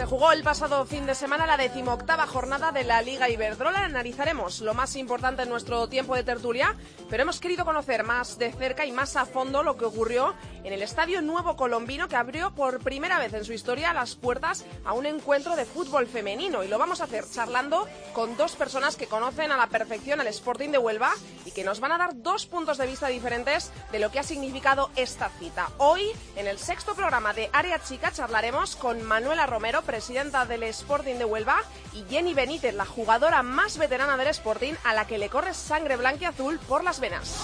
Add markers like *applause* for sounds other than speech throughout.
Se jugó el pasado fin de semana la decimoctava jornada de la Liga Iberdrola. Analizaremos lo más importante en nuestro tiempo de tertulia, pero hemos querido conocer más de cerca y más a fondo lo que ocurrió en el Estadio Nuevo Colombino, que abrió por primera vez en su historia las puertas a un encuentro de fútbol femenino. Y lo vamos a hacer charlando con dos personas que conocen a la perfección al Sporting de Huelva y que nos van a dar dos puntos de vista diferentes de lo que ha significado esta cita. Hoy, en el sexto programa de Área Chica, charlaremos con Manuela Romero, presidenta del Sporting de Huelva, y Jenny Benítez, la jugadora más veterana del Sporting, a la que le corre sangre blanca y azul por las venas.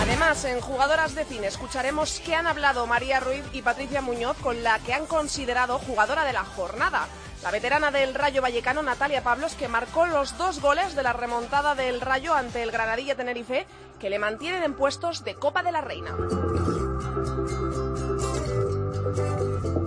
Además, en Jugadoras de Cine escucharemos qué han hablado María Ruiz y Patricia Muñoz con la que han considerado jugadora de la jornada. La veterana del Rayo Vallecano, Natalia Pablos, que marcó los dos goles de la remontada del Rayo ante el Granadilla Tenerife, que le mantienen en puestos de Copa de la Reina.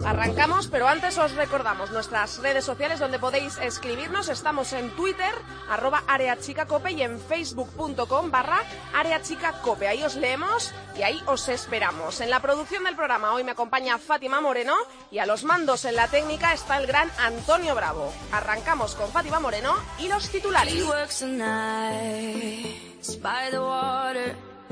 Arrancamos, pero antes os recordamos nuestras redes sociales donde podéis escribirnos. Estamos en Twitter, arroba areachicacope y en facebook.com barra areachicacope. Ahí os leemos y ahí os esperamos. En la producción del programa hoy me acompaña Fátima Moreno y a los mandos en la técnica está el gran Antonio Bravo. Arrancamos con Fátima Moreno y los titulares.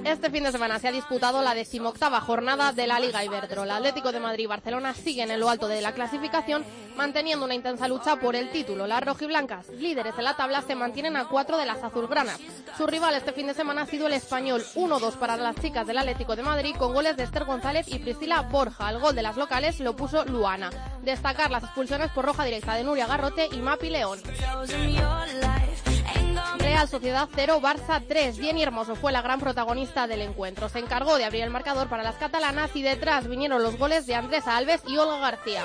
Este fin de semana se ha disputado la decimoctava jornada de la Liga Iberdrola. Atlético de Madrid y Barcelona siguen en lo alto de la clasificación, manteniendo una intensa lucha por el título. Las rojiblancas, líderes de la tabla, se mantienen a cuatro de las azulgranas. Su rival este fin de semana ha sido el español 1-2 para las chicas del Atlético de Madrid, con goles de Esther González y Priscila Borja. El gol de las locales lo puso Luana. Destacar las expulsiones por roja directa de Nuria Garrote y Mapi León. Real Sociedad 0, Barça 3. Jenny Hermoso fue la gran protagonista del encuentro. Se encargó de abrir el marcador para las catalanas y detrás vinieron los goles de Andrés Alves y Olga García.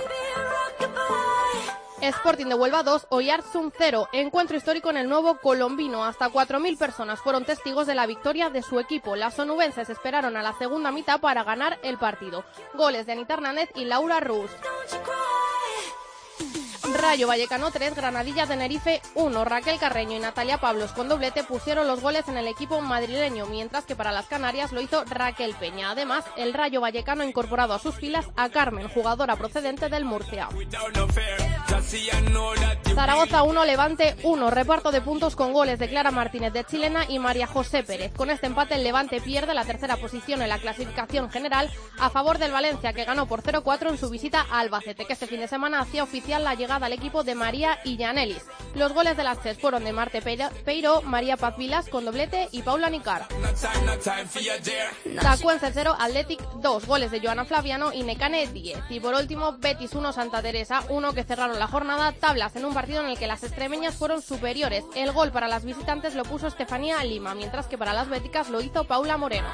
Sporting de Huelva 2, Oyarzum 0. Encuentro histórico en el nuevo Colombino. Hasta 4.000 personas fueron testigos de la victoria de su equipo. Las onubenses esperaron a la segunda mitad para ganar el partido. Goles de Anita Hernández y Laura Rus. Rayo Vallecano 3, Granadilla Tenerife 1. Raquel Carreño y Natalia Pablos con doblete pusieron los goles en el equipo madrileño, mientras que para las Canarias lo hizo Raquel Peña. Además, el Rayo Vallecano ha incorporado a sus filas a Carmen, jugadora procedente del Murcia. Zaragoza 1, Levante 1. Reparto de puntos con goles de Clara Martínez de Chilena y María José Pérez. Con este empate, el Levante pierde la tercera posición en la clasificación general a favor del Valencia, que ganó por 0-4 en su visita a Albacete, que este fin de semana hacía oficial la llegada al equipo de María Illanelis. Los goles de las tres fueron de Marte Peiro, María Paz Vilas con doblete y Paula Nicar. Tacuense 0, Athletic 2. Goles de Joana Flaviano y Necane 10. Y por último, Betis 1, Santa Teresa 1, que cerraron la jornada. Tablas en un partido en el que las extremeñas fueron superiores. El gol para las visitantes lo puso Estefanía Lima, mientras que para las béticas lo hizo Paula Moreno.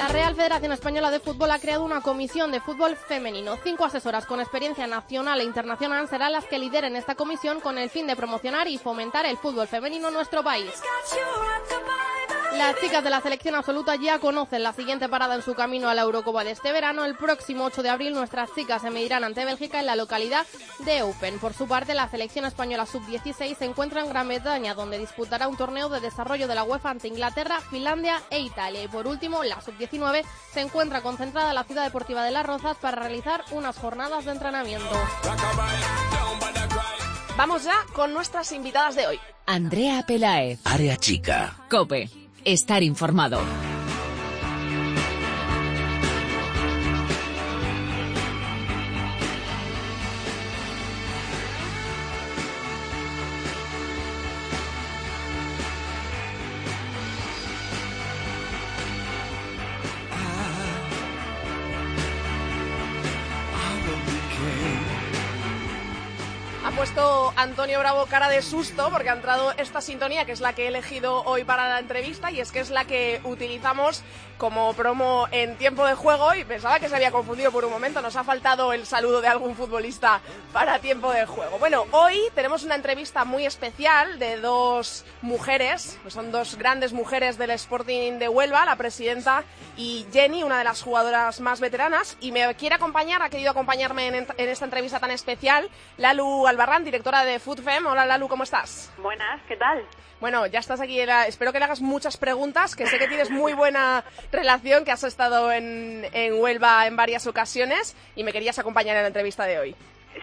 La Real Federación Española de Fútbol ha creado una comisión de fútbol femenino. Cinco asesoras con experiencia nacional e internacional serán las que lideren esta comisión con el fin de promocionar y fomentar el fútbol femenino en nuestro país. Las chicas de la selección absoluta ya conocen la siguiente parada en su camino a la Eurocopa de este verano. El próximo 8 de abril nuestras chicas se medirán ante Bélgica en la localidad de Open. Por su parte, la selección española sub-16 se encuentra en Gran Bretaña, donde disputará un torneo de desarrollo de la UEFA ante Inglaterra, Finlandia e Italia. Y por último, la sub-19 se encuentra concentrada en la ciudad deportiva de Las Rozas para realizar unas jornadas de entrenamiento. Vamos ya con nuestras invitadas de hoy. Andrea Pelaez. Área chica. Cope. Estar informado. Antonio Bravo cara de susto porque ha entrado esta sintonía que es la que he elegido hoy para la entrevista y es que es la que utilizamos como promo en tiempo de juego y pensaba que se había confundido por un momento. Nos ha faltado el saludo de algún futbolista para tiempo de juego. Bueno, hoy tenemos una entrevista muy especial de dos mujeres, pues son dos grandes mujeres del Sporting de Huelva, la presidenta y Jenny, una de las jugadoras más veteranas. Y me quiere acompañar, ha querido acompañarme en, en esta entrevista tan especial, Lalu Albarrán, directora de FoodFem. Hola Lalu, ¿cómo estás? Buenas, ¿qué tal? Bueno, ya estás aquí. Espero que le hagas muchas preguntas, que sé que tienes muy buena relación, que has estado en, en Huelva en varias ocasiones y me querías acompañar en la entrevista de hoy.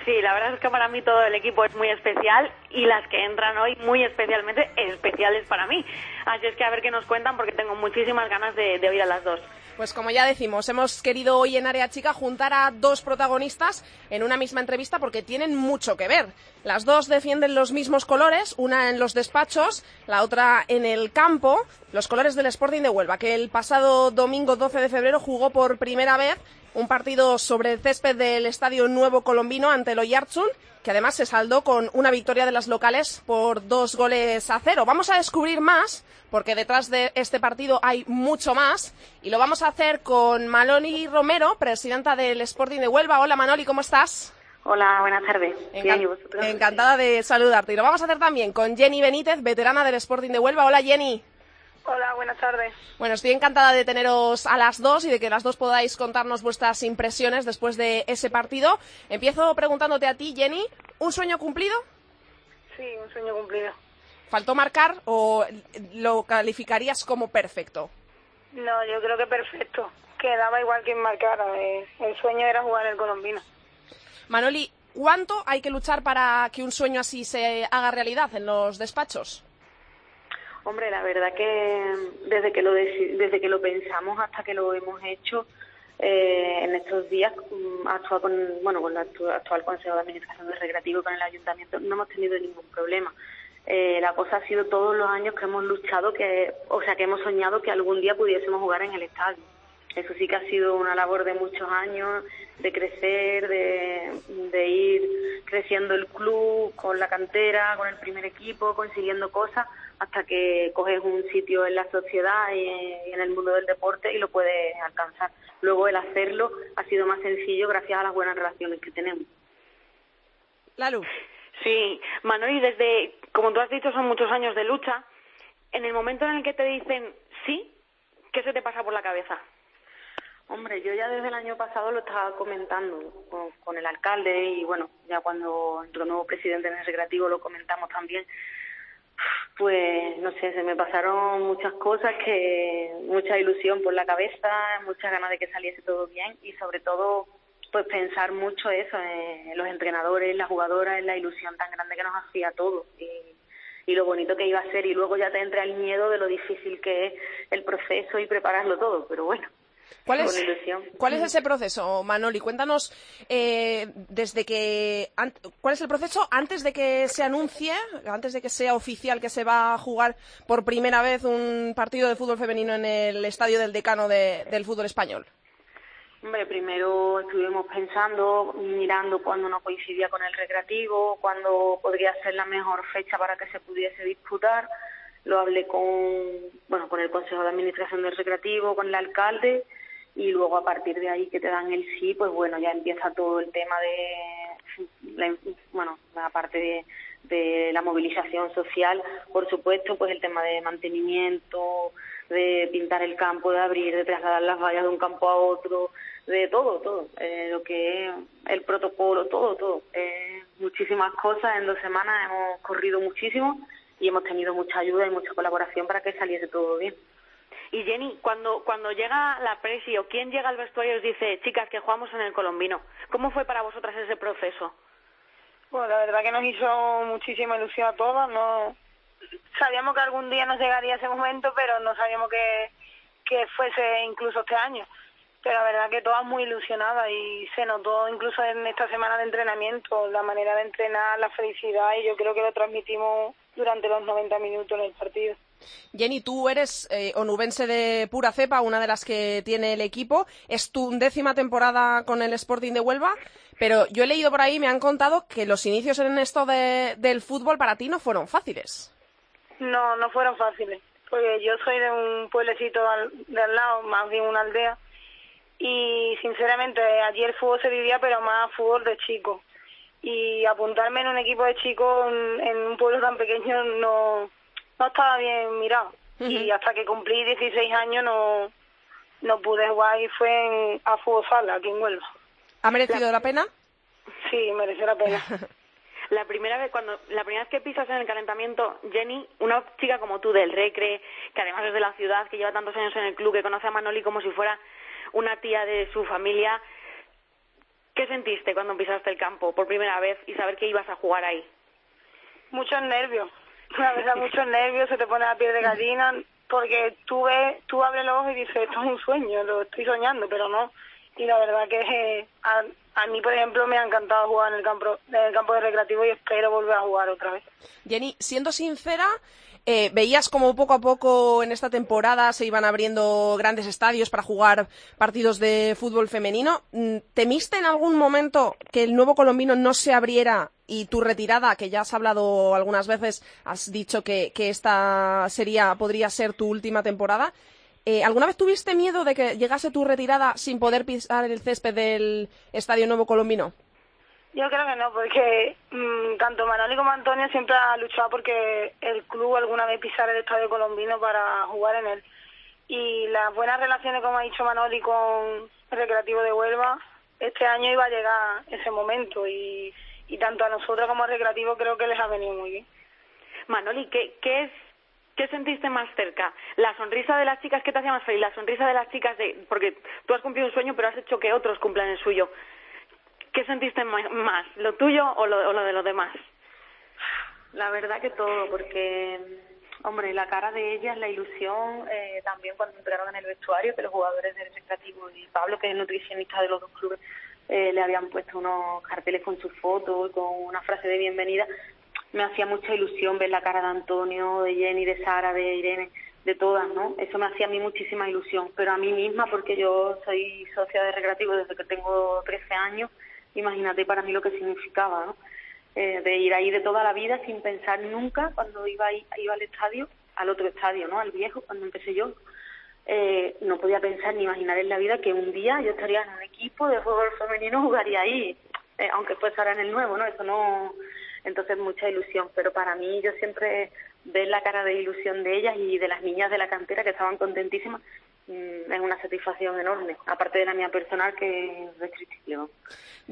Sí, la verdad es que para mí todo el equipo es muy especial y las que entran hoy muy especialmente especiales para mí. Así es que a ver qué nos cuentan porque tengo muchísimas ganas de, de oír a las dos. Pues como ya decimos, hemos querido hoy en Área Chica juntar a dos protagonistas en una misma entrevista porque tienen mucho que ver. Las dos defienden los mismos colores, una en los despachos, la otra en el campo, los colores del Sporting de Huelva, que el pasado domingo 12 de febrero jugó por primera vez un partido sobre el césped del Estadio Nuevo Colombino ante el Oyarzún, que además se saldó con una victoria de las locales por dos goles a cero. Vamos a descubrir más, porque detrás de este partido hay mucho más, y lo vamos a hacer con Manoli Romero, presidenta del Sporting de Huelva. Hola Manoli, ¿cómo estás? Hola, buenas tardes. Encan encantada de saludarte. Y lo vamos a hacer también con Jenny Benítez, veterana del Sporting de Huelva. Hola Jenny. Hola, buenas tardes. Bueno, estoy encantada de teneros a las dos y de que las dos podáis contarnos vuestras impresiones después de ese partido. Empiezo preguntándote a ti, Jenny, ¿un sueño cumplido? Sí, un sueño cumplido. ¿Faltó marcar o lo calificarías como perfecto? No, yo creo que perfecto. Quedaba igual que marcara. Eh, el sueño era jugar el colombino. Manoli, ¿cuánto hay que luchar para que un sueño así se haga realidad en los despachos? Hombre, la verdad que desde que lo desde que lo pensamos hasta que lo hemos hecho eh, en estos días mm, actual con bueno con el actual Consejo de Administración del Recreativo con el Ayuntamiento no hemos tenido ningún problema. Eh, la cosa ha sido todos los años que hemos luchado que o sea que hemos soñado que algún día pudiésemos jugar en el estadio. Eso sí que ha sido una labor de muchos años, de crecer, de, de ir creciendo el club con la cantera, con el primer equipo, consiguiendo cosas hasta que coges un sitio en la sociedad y en el mundo del deporte y lo puedes alcanzar. Luego el hacerlo ha sido más sencillo gracias a las buenas relaciones que tenemos. Lalu. Sí, Manuel, desde, como tú has dicho, son muchos años de lucha. En el momento en el que te dicen sí, ¿qué se te pasa por la cabeza? Hombre, yo ya desde el año pasado lo estaba comentando con, el alcalde y bueno, ya cuando entró nuevo presidente en el recreativo lo comentamos también. Pues no sé, se me pasaron muchas cosas que mucha ilusión por la cabeza, muchas ganas de que saliese todo bien y sobre todo pues pensar mucho eso en los entrenadores, las jugadoras, en la ilusión tan grande que nos hacía todo y lo bonito que iba a ser. Y luego ya te entra el miedo de lo difícil que es el proceso y prepararlo todo, pero bueno, ¿Cuál es, ¿Cuál es ese proceso, Manoli? Cuéntanos eh, desde que cuál es el proceso antes de que se anuncie, antes de que sea oficial que se va a jugar por primera vez un partido de fútbol femenino en el estadio del decano del fútbol español. Hombre, primero estuvimos pensando, mirando cuándo no coincidía con el recreativo, cuándo podría ser la mejor fecha para que se pudiese disputar. Lo hablé con, bueno, con el Consejo de Administración del Recreativo, con el alcalde y luego a partir de ahí que te dan el sí, pues bueno, ya empieza todo el tema de, la, bueno, la parte de, la movilización social, por supuesto, pues el tema de mantenimiento, de pintar el campo, de abrir, de trasladar las vallas de un campo a otro, de todo, todo, eh, lo que es el protocolo, todo, todo. Eh, muchísimas cosas, en dos semanas hemos corrido muchísimo y hemos tenido mucha ayuda y mucha colaboración para que saliese todo bien. Y Jenny, cuando, cuando llega la presi o quien llega al vestuario os dice, chicas, que jugamos en el colombino, ¿cómo fue para vosotras ese proceso? Bueno, la verdad que nos hizo muchísima ilusión a todas, no sabíamos que algún día nos llegaría ese momento, pero no sabíamos que, que fuese incluso este año. Pero la verdad que todas muy ilusionadas y se notó incluso en esta semana de entrenamiento la manera de entrenar, la felicidad y yo creo que lo transmitimos durante los 90 minutos en el partido. Jenny, tú eres eh, onubense de pura cepa, una de las que tiene el equipo. Es tu décima temporada con el Sporting de Huelva, Pero yo he leído por ahí, me han contado que los inicios en esto de, del fútbol para ti no fueron fáciles. No, no fueron fáciles, porque yo soy de un pueblecito de al lado, más bien una aldea, y sinceramente allí el fútbol se vivía, pero más fútbol de chicos. Y apuntarme en un equipo de chicos en un pueblo tan pequeño no, no estaba bien mirado. Y hasta que cumplí 16 años no, no pude jugar y fue en, a fútbol sala, aquí en Huelva. ¿Ha merecido la pena? Sí, mereció la pena. *laughs* La primera vez cuando la primera vez que pisas en el calentamiento, Jenny, una chica como tú del Recre, que además es de la ciudad, que lleva tantos años en el club, que conoce a Manoli como si fuera una tía de su familia, ¿qué sentiste cuando pisaste el campo por primera vez y saber que ibas a jugar ahí? muchos nervios, *laughs* la verdad, muchos nervios, se te pone la piel de gallina, porque tú ves, tú abres los ojos y dices, esto es un sueño, lo estoy soñando, pero no. Y la verdad que eh, a, a mí, por ejemplo, me ha encantado jugar en el campo, en el campo de recreativo y espero volver a jugar otra vez. Jenny, siendo sincera, eh, veías como poco a poco en esta temporada se iban abriendo grandes estadios para jugar partidos de fútbol femenino. Mm, ¿Temiste en algún momento que el nuevo colombino no se abriera y tu retirada, que ya has hablado algunas veces, has dicho que, esta sería, podría ser tu última temporada? Eh, ¿Alguna vez tuviste miedo de que llegase tu retirada sin poder pisar el césped del Estadio Nuevo Colombino? Yo creo que no, porque mm, tanto Manoli como Antonio siempre han luchado porque el club alguna vez pisara el estadio colombino para jugar en él. Y las buenas relaciones, como ha dicho Manoli, con Recreativo de Huelva, este año iba a llegar ese momento y, y tanto a nosotros como al Recreativo creo que les ha venido muy bien. Manoli, ¿qué, qué es ¿Qué sentiste más cerca? ¿La sonrisa de las chicas que te hacía más feliz? ¿La sonrisa de las chicas de...? Porque tú has cumplido un sueño, pero has hecho que otros cumplan el suyo. ¿Qué sentiste más? ¿Lo tuyo o lo, de los demás? La verdad que todo, porque, hombre, la cara de ellas, la ilusión, eh, también cuando entraron en el vestuario, que los jugadores del Recreativo y Pablo, que es el nutricionista de los dos clubes, eh, le habían puesto unos carteles con su foto y con una frase de bienvenida, me hacía mucha ilusión ver la cara de Antonio, de Jenny, de Sara, de Irene, de todas, ¿no? Eso me hacía a mí muchísima ilusión, pero a mí misma, porque yo soy socia de Recreativo desde que tengo 13 años, imagínate para mí lo que significaba, ¿no? Eh, de ir ahí de toda la vida sin pensar nunca cuando iba, ahí- iba al estadio, al otro estadio, ¿no? Al viejo, cuando empecé yo. Eh, no podía pensar ni imaginar en la vida que un día yo estaría en un equipo de fútbol femenino, jugaría ahí, eh, aunque fuese ahora en el nuevo, ¿no? Eso no. Entonces, mucha ilusión, pero para mí yo siempre ver la cara de ilusión de ellas y de las niñas de la cantera que estaban contentísimas es una satisfacción enorme, aparte de la mía personal que es.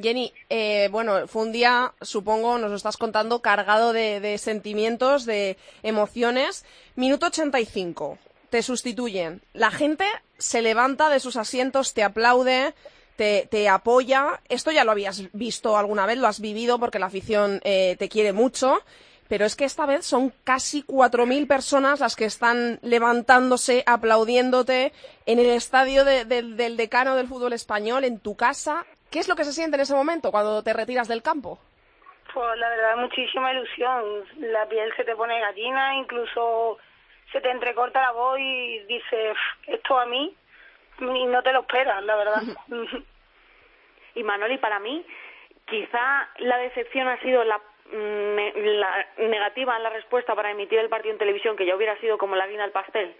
Jenny, eh, bueno, fue un día, supongo, nos lo estás contando, cargado de, de sentimientos, de emociones. Minuto 85, te sustituyen. La gente se levanta de sus asientos, te aplaude, te, te apoya. Esto ya lo habías visto alguna vez, lo has vivido porque la afición eh, te quiere mucho. Pero es que esta vez son casi 4.000 personas las que están levantándose, aplaudiéndote en el estadio de- del- del decano del fútbol español, en tu casa. ¿Qué es lo que se siente en ese momento cuando te retiras del campo? Pues la verdad, muchísima ilusión. La piel se te pone gallina, incluso se te entrecorta la voz y dices, esto a mí, y no te lo esperas, la verdad. *laughs* Y Manoli, para mí, quizá la decepción ha sido la, ne- la negativa en la respuesta para emitir el partido en televisión, que ya hubiera sido como la guina al pastel.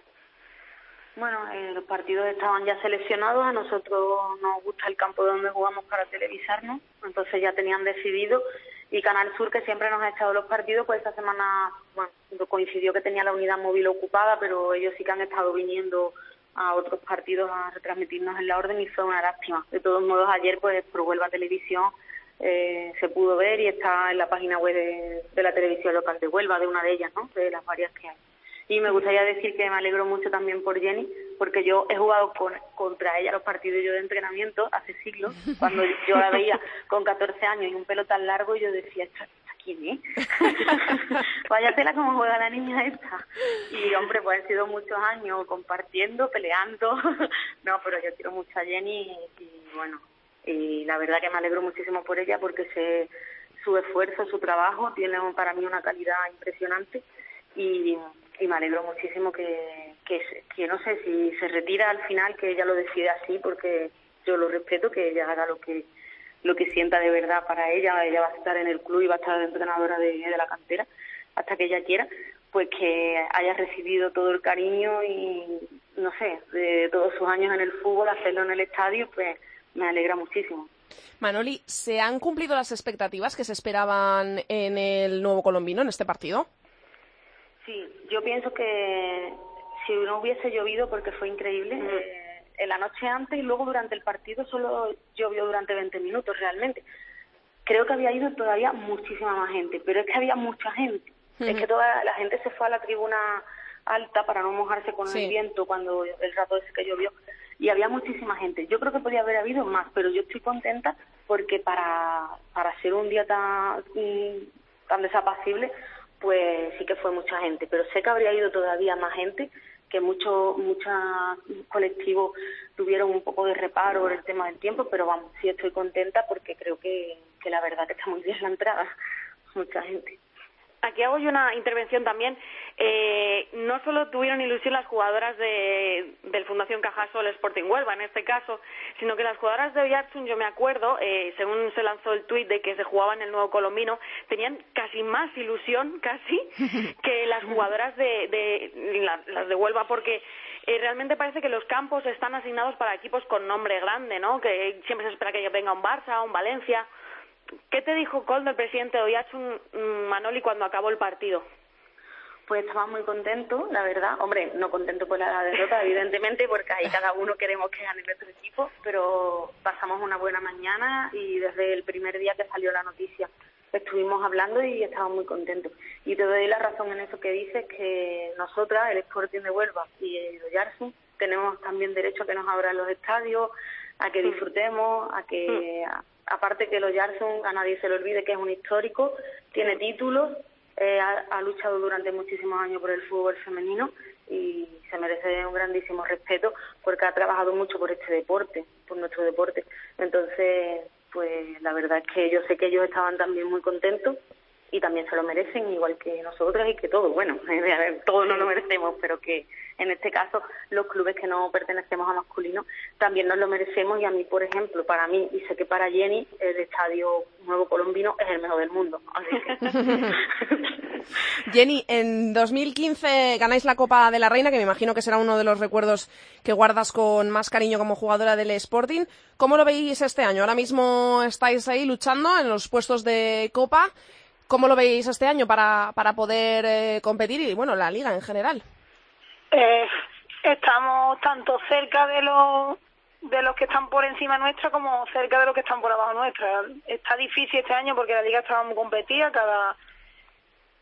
Bueno, eh, los partidos estaban ya seleccionados, a nosotros nos gusta el campo donde jugamos para televisarnos, entonces ya tenían decidido y Canal Sur, que siempre nos ha echado los partidos, pues esta semana, bueno, coincidió que tenía la unidad móvil ocupada, pero ellos sí que han estado viniendo a otros partidos a retransmitirnos en la orden y fue una lástima. De todos modos, ayer, pues por Huelva Televisión eh, se pudo ver y está en la página web de, de la televisión local de Huelva, de una de ellas, ¿no? De las varias que hay. Y me gustaría decir que me alegro mucho también por Jenny, porque yo he jugado con- contra ella los partidos yo de entrenamiento hace siglos, cuando yo la veía *laughs* con 14 años y un pelo tan largo, y yo decía, ¿esta, quién es? *laughs* Vaya tela como juega la niña esta. Y hombre, pues han sido muchos años compartiendo, peleando. *laughs* no, pero yo quiero mucho a Jenny y, y bueno, y la verdad que me alegro muchísimo por ella porque sé su esfuerzo, su trabajo, tiene para mí una calidad impresionante y, me alegro muchísimo que, que, se- no sé si se retira al final, que ella lo decide así porque yo lo respeto, que ella haga lo que lo que sienta de verdad para ella. Ella va a estar en el club y va a estar de entrenadora de la cantera hasta que ella quiera, pues que haya recibido todo el cariño y, no sé, de todos sus años en el fútbol, hacerlo en el estadio, pues me alegra muchísimo. Manoli, ¿se han cumplido las expectativas que se esperaban en el nuevo colombino, en este partido? Sí, yo pienso que si no hubiese llovido, porque fue increíble, Mm. eh, en la noche antes y luego durante el partido solo llovió durante 20 minutos realmente. Creo que había ido todavía muchísima más gente, pero es que había mucha gente. Es que toda la gente se fue a la tribuna alta para no mojarse con Sí. el viento cuando el rato ese que llovió y había muchísima gente. Yo creo que podía haber habido más, pero yo estoy contenta porque para, para ser un día tan, mm, tan desapacible, pues sí que fue mucha gente, pero sé que habría ido todavía más gente, que muchos muchos colectivos tuvieron un poco de reparo por el tema del tiempo, pero vamos, sí estoy contenta porque creo que, que la verdad que está muy bien la entrada, *laughs* mucha gente. Aquí hago yo una intervención también. Eh, no solo tuvieron ilusión las jugadoras de, del Fundación Cajasol Sporting Huelva, en este caso, sino que las jugadoras de Oyarzun, yo me acuerdo, eh, según se lanzó el tuit de que se jugaba en el nuevo colombino, tenían casi más ilusión, *laughs* casi, que las jugadoras de, de la- las de Huelva, porque eh, realmente parece que los campos están asignados para equipos con nombre grande, ¿no? Que siempre se espera que venga un Barça, un Valencia. ¿Qué te dijo Coldo, el presidente de Oyarzun, mm, Manoli, cuando acabó el partido? Pues estaba muy contento, la verdad. Hombre, no contento por la derrota, evidentemente, porque ahí cada uno queremos que gane nuestro equipo, pero pasamos una buena mañana y desde el primer día que salió la noticia estuvimos hablando y estábamos muy contentos. Y te doy la razón en eso que dices, que nosotras, el Sporting de Huelva y el Oyarzun, tenemos también derecho a que nos abran los estadios, a que disfrutemos, a que, a- aparte que el Oyarzun, a nadie se le olvide que es un histórico, tiene títulos, eh, ha, ha luchado durante muchísimos años por el fútbol femenino y se merece un grandísimo respeto porque ha trabajado mucho por este deporte, por nuestro deporte. Entonces, pues la verdad es que yo sé que ellos estaban también muy contentos y también se lo merecen, igual que nosotros y que todos. Bueno, *laughs* todos no lo merecemos, pero que en este caso los clubes que no pertenecemos a masculino también nos lo merecemos y a mí, por ejemplo, para mí y sé que para Jenny, el estadio Nuevo Colombino es el mejor del mundo. Así que... *laughs* *laughs* Jenny, en 2015 ganáis la Copa de la Reina, que me imagino que será uno de los recuerdos que guardas con más cariño como jugadora del Sporting. ¿Cómo lo veis este año? Ahora mismo estáis ahí luchando en los puestos de Copa. ¿Cómo lo veis este año para, para poder eh, competir y, bueno, la liga en general? Eh, estamos tanto cerca de los de los que están por encima nuestra como cerca de los que están por abajo nuestra. Está difícil este año porque la liga estaba muy competida, cada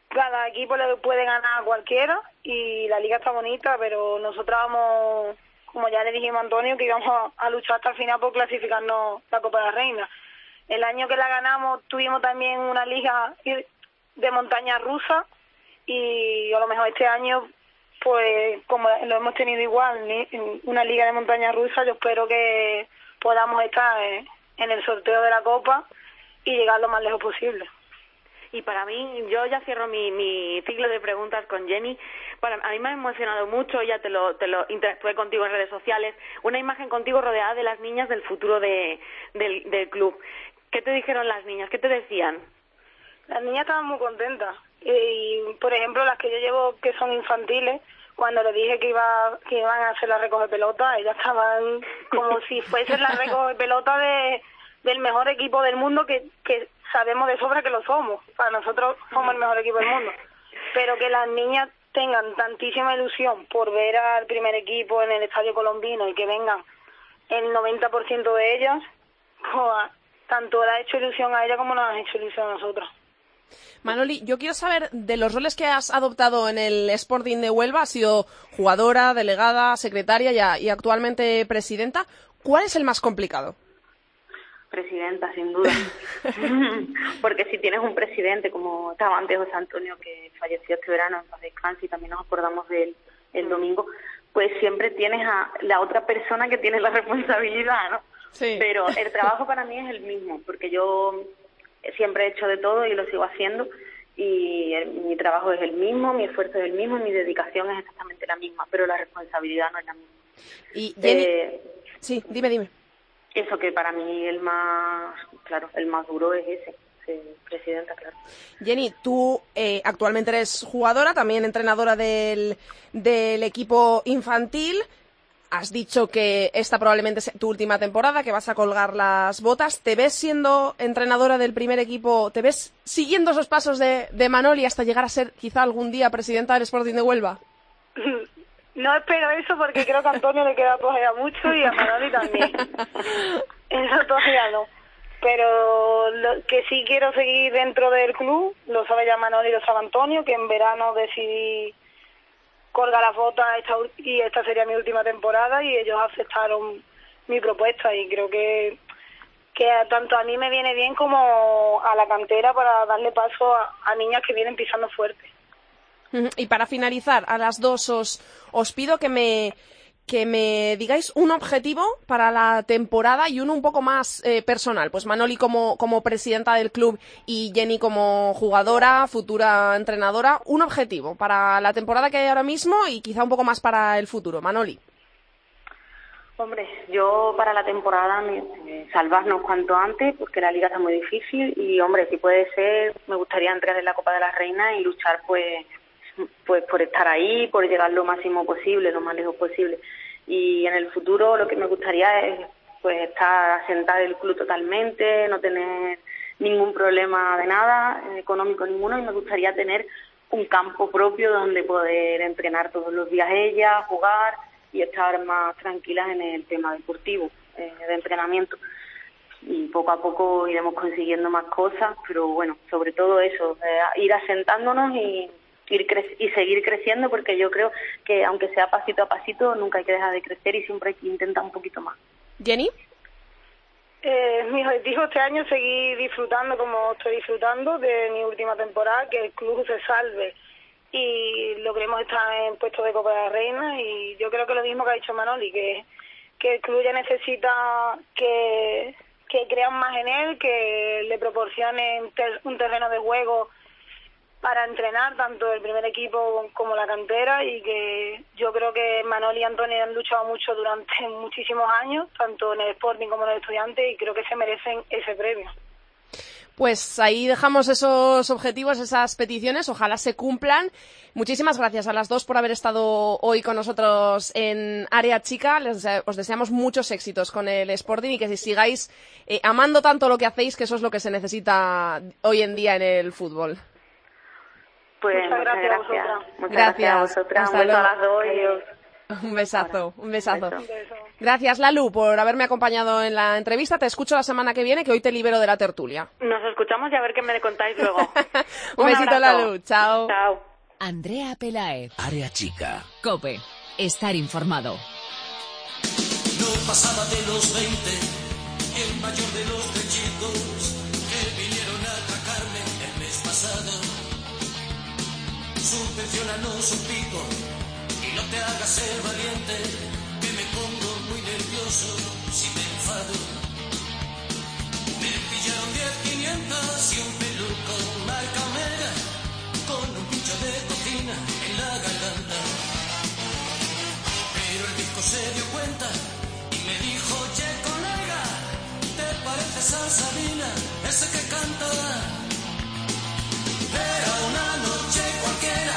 cada equipo le puede ganar a cualquiera y la liga está bonita, pero nosotros vamos, como ya le dijimos a Antonio, que íbamos a, a luchar hasta el final por clasificarnos la Copa de la Reina. El año que la ganamos tuvimos también una liga de montaña rusa y a lo mejor este año pues como lo hemos tenido igual en una liga de montaña rusa yo espero que podamos estar en, el sorteo de la copa y llegar lo más lejos posible Y para mí, yo ya cierro mi, mi ciclo de preguntas con Jenny. Para, a mí me ha emocionado mucho, ya te lo, te lo interactué contigo en redes sociales, una imagen contigo rodeada de las niñas del futuro de, del club. ¿Qué te dijeron las niñas? ¿Qué te decían? las niñas estaban muy contentas y por ejemplo las que yo llevo que son infantiles cuando les dije que iba que iban a hacer la recoge pelota ellas estaban como *laughs* si fuesen la recoge pelota de del mejor equipo del mundo que que sabemos de sobra que lo somos para nosotros somos el mejor equipo del mundo pero que las niñas tengan tantísima ilusión por ver al primer equipo en el estadio colombino y que vengan el 90% de ellas pues, tanto le ha hecho ilusión a ella como nos ha hecho ilusión a nosotros Manoli, yo quiero saber de los roles que has adoptado en el Sporting de Huelva, has sido jugadora, delegada, secretaria y, a- y actualmente presidenta. ¿Cuál es el más complicado? Presidenta, sin duda. *laughs* *laughs* Porque si tienes un presidente, como estaba antes José Antonio, que falleció este verano en paz descanse, y también nos acordamos de él el domingo, pues siempre tienes a la otra persona que tiene la *laughs* responsabilidad, ¿no? Sí. Pero el trabajo para mí es el mismo, porque yo siempre he hecho de todo y lo sigo haciendo, y el- mi trabajo es el mismo, mi esfuerzo es el mismo, mi dedicación es exactamente la misma, pero la responsabilidad no es la misma. Y Jenny, Eh, sí, dime, dime. eso que para mí el más, claro, el más duro es ese, presidenta, claro. Jenny, tú eh, actualmente eres jugadora, también entrenadora del, del equipo infantil. Has dicho que esta probablemente sea tu última temporada, que vas a colgar las botas. ¿Te ves siendo entrenadora del primer equipo? ¿Te ves siguiendo esos pasos de, de Manoli hasta llegar a ser quizá algún día presidenta del Sporting de Huelva? *laughs* No espero eso porque creo que a Antonio le queda todavía mucho y a Manoli también. *laughs* Eso todavía no. Pero lo que sí quiero seguir dentro del club, lo sabe ya Manoli y lo sabe Antonio, que en verano decidí colgar las botas esta, y esta sería mi última temporada y ellos aceptaron mi propuesta y creo que que tanto a mí me viene bien como a la cantera para darle paso a, a niñas que vienen pisando fuerte. Y para finalizar, a las dos os, os pido que me, que me digáis un objetivo para la temporada y uno un poco más eh, personal. Pues Manoli como, como presidenta del club y Jenny como jugadora, futura entrenadora. Un objetivo para la temporada que hay ahora mismo y quizá un poco más para el futuro. Manoli. Hombre, yo para la temporada eh, salvarnos cuanto antes porque la liga está muy difícil y hombre, si puede ser, me gustaría entrar en la Copa de la Reina y luchar pues pues por estar ahí, por llegar lo máximo posible, lo más lejos posible. Y en el futuro lo que me gustaría es pues estar asentada en el club totalmente, no tener ningún problema de nada, eh, económico ninguno, y me gustaría tener un campo propio donde poder entrenar todos los días ella, jugar y estar más tranquilas en el tema deportivo, eh, de entrenamiento. Y poco a poco iremos consiguiendo más cosas, pero bueno, sobre todo eso, eh, ir asentándonos y, ir cre- y seguir creciendo, porque yo creo que aunque sea pasito a pasito, nunca hay que dejar de crecer y siempre hay que intentar un poquito más. Jenny. Eh, mi objetivo este año es seguir disfrutando como estoy disfrutando de mi última temporada, que el club se salve y logremos estar en puesto de Copa de la Reina y yo creo que lo mismo que ha dicho Manoli, que, que el club ya necesita que, que crean más en él, que le proporcionen ter- un terreno de juego para entrenar tanto el primer equipo como la cantera y que yo creo que Manoli y Antonio han luchado mucho durante *laughs* muchísimos años, tanto en el Sporting como en el Estudiante y creo que se merecen ese premio. Pues ahí dejamos esos objetivos, esas peticiones, ojalá se cumplan. Muchísimas gracias a las dos por haber estado hoy con nosotros en Área Chica. Les, os deseamos muchos éxitos con el Sporting y que sigáis eh, amando tanto lo que hacéis, que eso es lo que se necesita hoy en día en el fútbol. Pues Muchas muchas gracias a gracias. vosotras. Muchas Gracias. gracias a vosotras. Hasta Un beso a luego. las dos y Adiós. Un besazo, un besazo. Beso. Un beso. Gracias, Lalu, por haberme acompañado en la entrevista. Te escucho la semana que viene, que hoy te libero de la tertulia. Nos escuchamos y a ver qué me contáis luego. *laughs* un besito, abrazo. Lalu. Chao. Chao. Andrea Pelaez. Área chica. Cope. Estar informado. No pasaba de los 20, el mayor de los chicos Subvenciónanos un y no te hagas ser valiente, que me pongo muy nervioso si me enfado. Me pillaron 10 500 y un peluco marca Omega, con un pincho de cocina en la garganta. Pero el disco se dio cuenta y me dijo, che colega, ¿te pareces a Sabina, ese que canta? Era una noche cualquiera,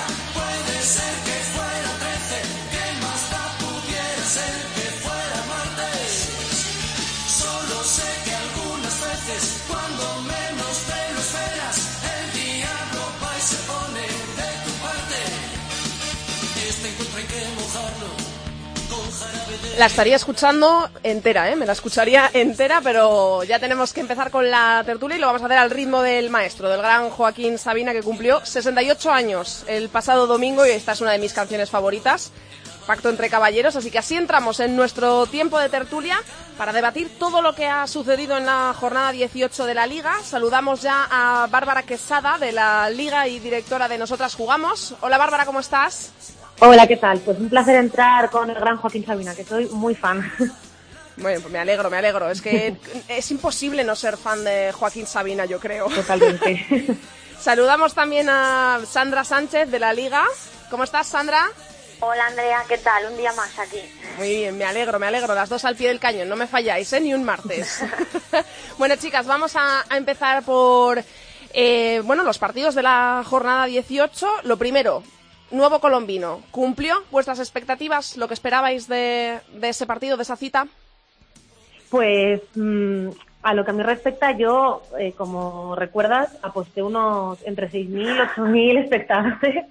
La estaría escuchando entera, ¿eh? Me la escucharía entera, pero ya tenemos que empezar con la tertulia y lo vamos a hacer al ritmo del maestro, del gran Joaquín Sabina, que cumplió 68 años el pasado domingo y esta es una de mis canciones favoritas, Pacto entre Caballeros. Así que así entramos en nuestro tiempo de tertulia para debatir todo lo que ha sucedido en la jornada 18 de la Liga. Saludamos ya a Bárbara Quesada, de la Liga y directora de Nosotras Jugamos. Hola Bárbara, ¿cómo estás? Hola, ¿qué tal? Pues un placer entrar con el gran Joaquín Sabina, que soy muy fan. Bueno, pues me alegro, me alegro. Es que *laughs* es imposible no ser fan de Joaquín Sabina, yo creo. Totalmente. *laughs* Saludamos también a Sandra Sánchez de la Liga. ¿Cómo estás, Sandra? Hola Andrea, ¿qué tal? Un día más aquí. Muy bien, me alegro, me alegro. Las dos al pie del cañón, no me falláis, ¿eh? Ni un martes. *laughs* bueno, chicas, vamos a, a empezar por eh, bueno, los partidos de la jornada 18. Lo primero, nuevo colombino. ¿Cumplió vuestras expectativas, lo que esperabais de, de ese partido, de esa cita? Pues mm, a lo que a mí respecta, yo, eh, como recuerdas, aposté unos entre 6.000 8.000 *laughs* espectadores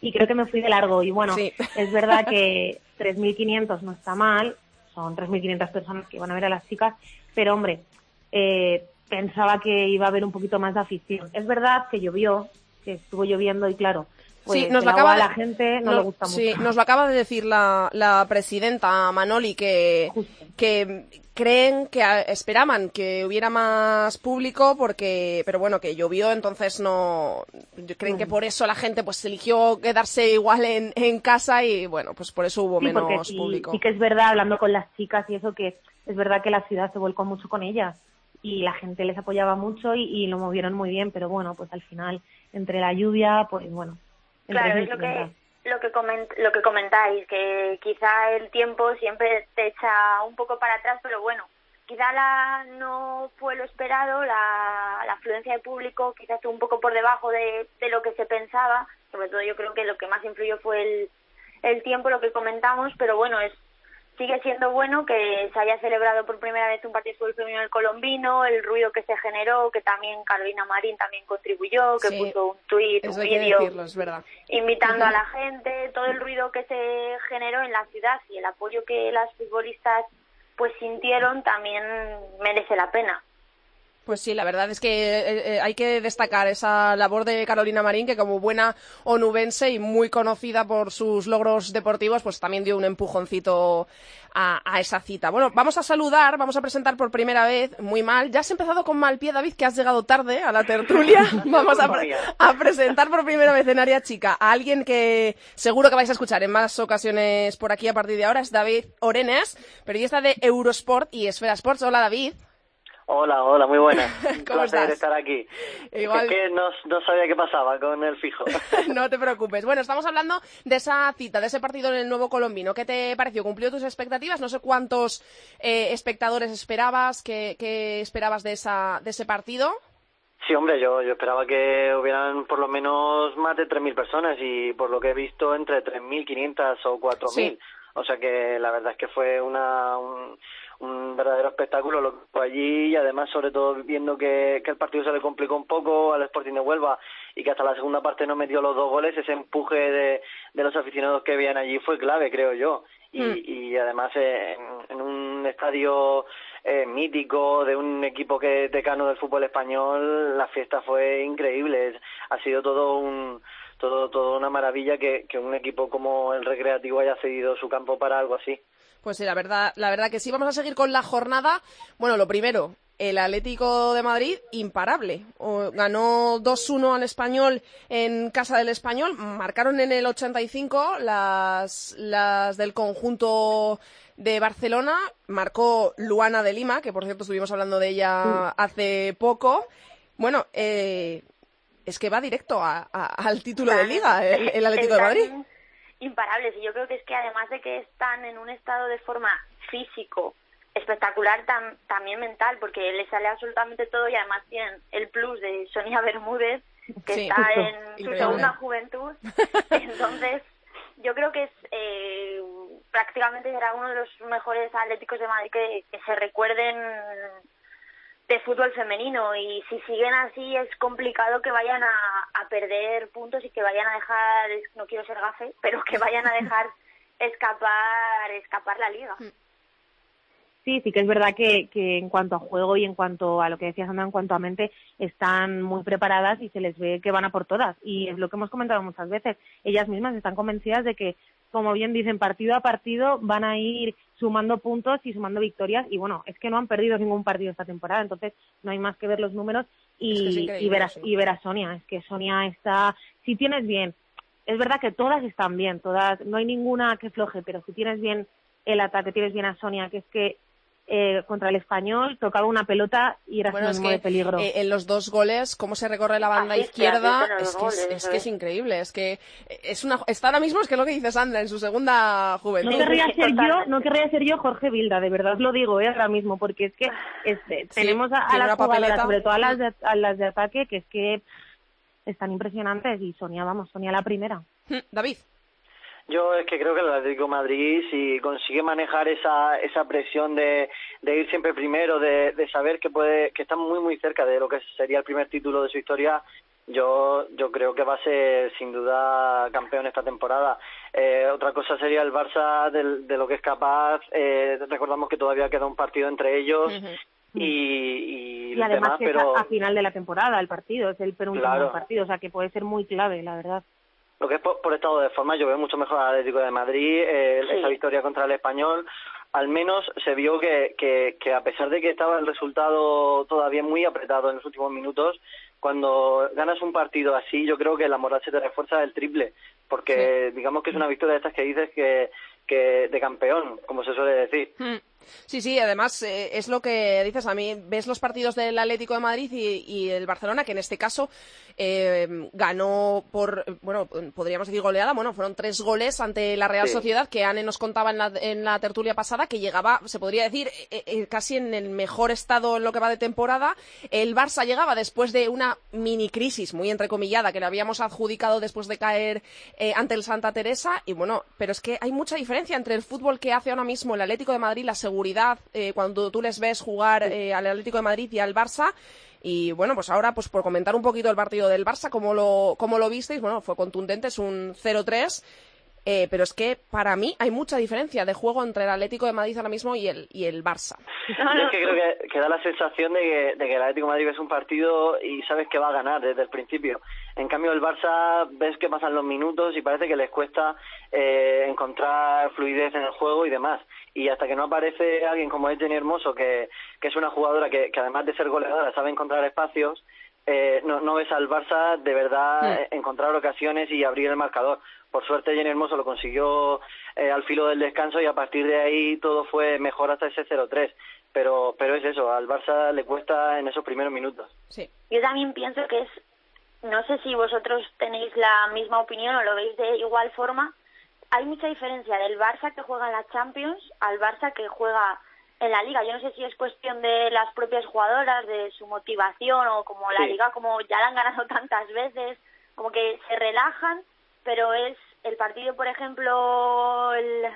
y creo que me fui de largo. Y bueno, Sí. es verdad que *laughs* 3.500 no está mal, son 3.500 personas que van a ver a las chicas, pero hombre, eh, pensaba que iba a haber un poquito más de afición. Es verdad que llovió, que estuvo lloviendo y claro, pues sí, nos el lo acaba a la gente no no- le gusta mucho. sí, nos lo acaba de decir la, la presidenta Manoli que, que creen que esperaban que hubiera más público porque pero bueno que llovió entonces no creen que por eso la gente pues eligió quedarse igual en, en casa y bueno pues por eso hubo Sí, menos sí, público sí que es verdad, hablando con las chicas y eso, que es verdad que la ciudad se volcó mucho con ellas y la gente les apoyaba mucho y, y lo movieron muy bien, pero bueno, pues al final, entre la lluvia, pues bueno. Claro, es lo 3.500. que, lo, que coment- lo que comentáis, que quizá el tiempo siempre te echa un poco para atrás, pero bueno, quizá la, no fue lo esperado, la, la afluencia de público quizá estuvo un poco por debajo de, de lo que se pensaba, sobre todo yo creo que lo que más influyó fue el, el tiempo, lo que comentamos, pero bueno, es sigue siendo bueno que se haya celebrado por primera vez un partido de fútbol femenino del colombino, el ruido que se generó, que también Carolina Marín también contribuyó, que Sí, puso un tuit, un vídeo invitando a la gente, todo el ruido que se generó en la ciudad y el apoyo que las futbolistas pues sintieron también merece la pena. Pues sí, la verdad es que eh, eh, hay que destacar esa labor de Carolina Marín, que como buena onubense y muy conocida por sus logros deportivos, pues también dio un empujoncito a, a esa cita. Bueno, vamos a saludar, vamos a presentar por primera vez, muy mal. Ya has empezado con mal pie, David, que has llegado tarde a la tertulia. *laughs* vamos a, pre- a presentar por primera vez en Área Chica a alguien que seguro que vais a escuchar en más ocasiones por aquí a partir de ahora. Es David Orenes, periodista de Eurosport y Esfera Sports. Hola, David. Hola, hola, muy buenas. *laughs* Un ¿Cómo placer estás? estar aquí. Igual- Es que no, no sabía qué pasaba con el fijo. *laughs* no te preocupes. Bueno, estamos hablando de esa cita, de ese partido en el nuevo colombino. ¿Qué te pareció? ¿Cumplió tus expectativas? No sé cuántos eh, espectadores esperabas, qué, qué esperabas de, esa, de ese partido. Sí, hombre, yo, yo esperaba que hubieran por lo menos más de 3.000 personas y por lo que he visto entre 3.500 o 4.000. Sí. O sea que la verdad es que fue una, un, un verdadero espectáculo lo que fue allí y además sobre todo viendo que, que el partido se le complicó un poco al Sporting de Huelva y que hasta la segunda parte no metió los dos goles, ese empuje de, de los aficionados que habían allí fue clave, creo yo. Y, Mm. y además eh, en, en un estadio eh, mítico de un equipo que decano del fútbol español, la fiesta fue increíble. Es- Ha sido todo un todo todo una maravilla que, que un equipo como el Recreativo haya cedido su campo para algo así. Pues sí, la verdad, la verdad que sí. Vamos a seguir con la jornada. Bueno, lo primero, el Atlético de Madrid, imparable. O- ganó 2-1 al Español en casa del Español. Marcaron en el 85 las, las del conjunto de Barcelona. Marcó Luana de Lima, que por cierto estuvimos hablando de ella hace poco. Bueno, eh, es que va directo a- a- al título de liga, el, el Atlético de Madrid. Imparables y yo creo que es que además de que están en un estado de forma físico espectacular, tam- también mental, porque les sale absolutamente todo y además tienen el plus de Sonia *laughs* Bermúdez, que Sí. está Justo. en *laughs* su segunda juventud. *laughs* Entonces, yo creo que es eh, prácticamente será uno de los mejores atléticos de Madrid que, que se recuerden de fútbol femenino y si siguen así es complicado que vayan a, a perder puntos y que vayan a dejar, no quiero ser gafe, pero que vayan a dejar *laughs* escapar escapar la liga. Sí, sí que es verdad que, que en cuanto a juego y en cuanto a lo que decías, Sandra, en cuanto a mente, están muy preparadas y se les ve que van a por todas. Y es lo que hemos comentado muchas veces. Ellas mismas están convencidas de que, como bien dicen, partido a partido van a ir sumando puntos y sumando victorias. Y bueno, es que no han perdido ningún partido esta temporada, entonces no hay más que ver los números y, Es que y, ver, a, sí. y ver a Sonia. Es que Sonia está, si tienes bien, es verdad que todas están bien, todas, no hay ninguna que floje, pero si tienes bien el ataque, tienes bien a Sonia, que es que eh, contra el español tocaba una pelota y era Bueno, es sinónimo que de peligro. eh, en los dos goles, cómo se recorre la banda Asiste, izquierda, es que, es, goles, es eso que es. increíble. Es que es una, está ahora mismo, es que es lo que dice Sandra, en su segunda no juventud. querría sí, ser yo, no querría ser yo Jorge Vilda, de verdad lo digo, eh, ahora mismo, porque es que este, tenemos a, a las jugadoras, sobre todo a las de, a las de ataque, que es que están impresionantes y Sonia, vamos, Sonia la primera. Mm, David. Yo es que creo que el Atlético de Madrid, si consigue manejar esa, esa presión de, de ir siempre primero, de, de saber que puede que está muy muy cerca de lo que sería el primer título de su historia, yo yo creo que va a ser sin duda campeón esta temporada. Eh, otra cosa sería el Barça del- de, lo que es capaz. Eh, recordamos que todavía queda un partido entre ellos y, y, Y además demás, que es pero a, a final de la temporada el partido, es el penúltimo Claro. partido, o sea que puede ser muy clave, la verdad. Lo que es por, por estado de forma, yo veo mucho mejor al Atlético de Madrid, eh, Sí. esa victoria contra el Español. Al menos se vio que, que, que a pesar de que estaba el resultado todavía muy apretado en los últimos minutos, cuando ganas un partido así, yo creo que la moral se te refuerza el triple, porque digamos que es una victoria de estas que dices que, que de campeón, como se suele decir. Mm. Sí, sí, además eh, es lo que dices a mí. Ves los partidos del Atlético de Madrid y, y el Barcelona, que en este caso eh, ganó por, bueno, podríamos decir goleada. Bueno, fueron tres goles ante la Real Sí. Sociedad, que Anne nos contaba en la, en la tertulia pasada, que llegaba, se podría decir, eh, eh, casi en el mejor estado en lo que va de temporada. El Barça llegaba después de una mini crisis, muy entrecomillada, que le habíamos adjudicado después de caer eh, ante el Santa Teresa. Y bueno, pero es que hay mucha diferencia entre el fútbol que hace ahora mismo el Atlético de Madrid, la seguridad, eh, cuando tú les ves jugar eh, al Atlético de Madrid y al Barça. Y bueno, pues ahora, pues por comentar un poquito el partido del Barça, cómo lo, cómo lo visteis, bueno, fue contundente, es un 0-3. eh, pero es que para mí hay mucha diferencia de juego entre el Atlético de Madrid ahora mismo y el, y el Barça. Yo *laughs* es que creo que, que da la sensación de que, de que el Atlético de Madrid es un partido y sabes que va a ganar desde el principio. En cambio, el Barça ves que pasan los minutos y parece que les cuesta eh, encontrar fluidez en el juego y demás. Y hasta que no aparece alguien como es Jenny Hermoso, que, que es una jugadora que, que además de ser goleadora sabe encontrar espacios, eh, no, no ves al Barça de verdad eh, encontrar ocasiones y abrir el marcador. Por suerte Jenny Hermoso lo consiguió eh, al filo del descanso y a partir de ahí todo fue mejor hasta ese 0-3. Pero, pero es eso, al Barça le cuesta en esos primeros minutos. Sí. Yo también pienso que es, no sé si vosotros tenéis la misma opinión o lo veis de igual forma, hay mucha diferencia del Barça que juega en la Champions al Barça que juega en la Liga. Yo no sé si es cuestión de las propias jugadoras, de su motivación o como la Sí. Liga, como ya la han ganado *laughs* tantas veces, como que se relajan, pero es el partido, por ejemplo, el,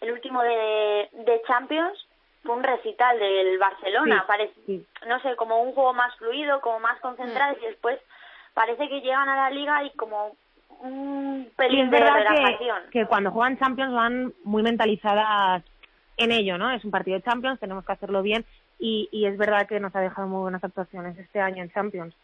el último de, de Champions, fue un recital del Barcelona, Sí, parece, sí. no sé, como un juego más fluido, como más concentrado y después parece que llegan a la liga y como un pelín es de relajación. que, que cuando juegan Champions van muy mentalizadas en ello, ¿no? Es un partido de Champions, tenemos que hacerlo bien y, y es verdad que nos ha dejado muy buenas actuaciones este año en Champions.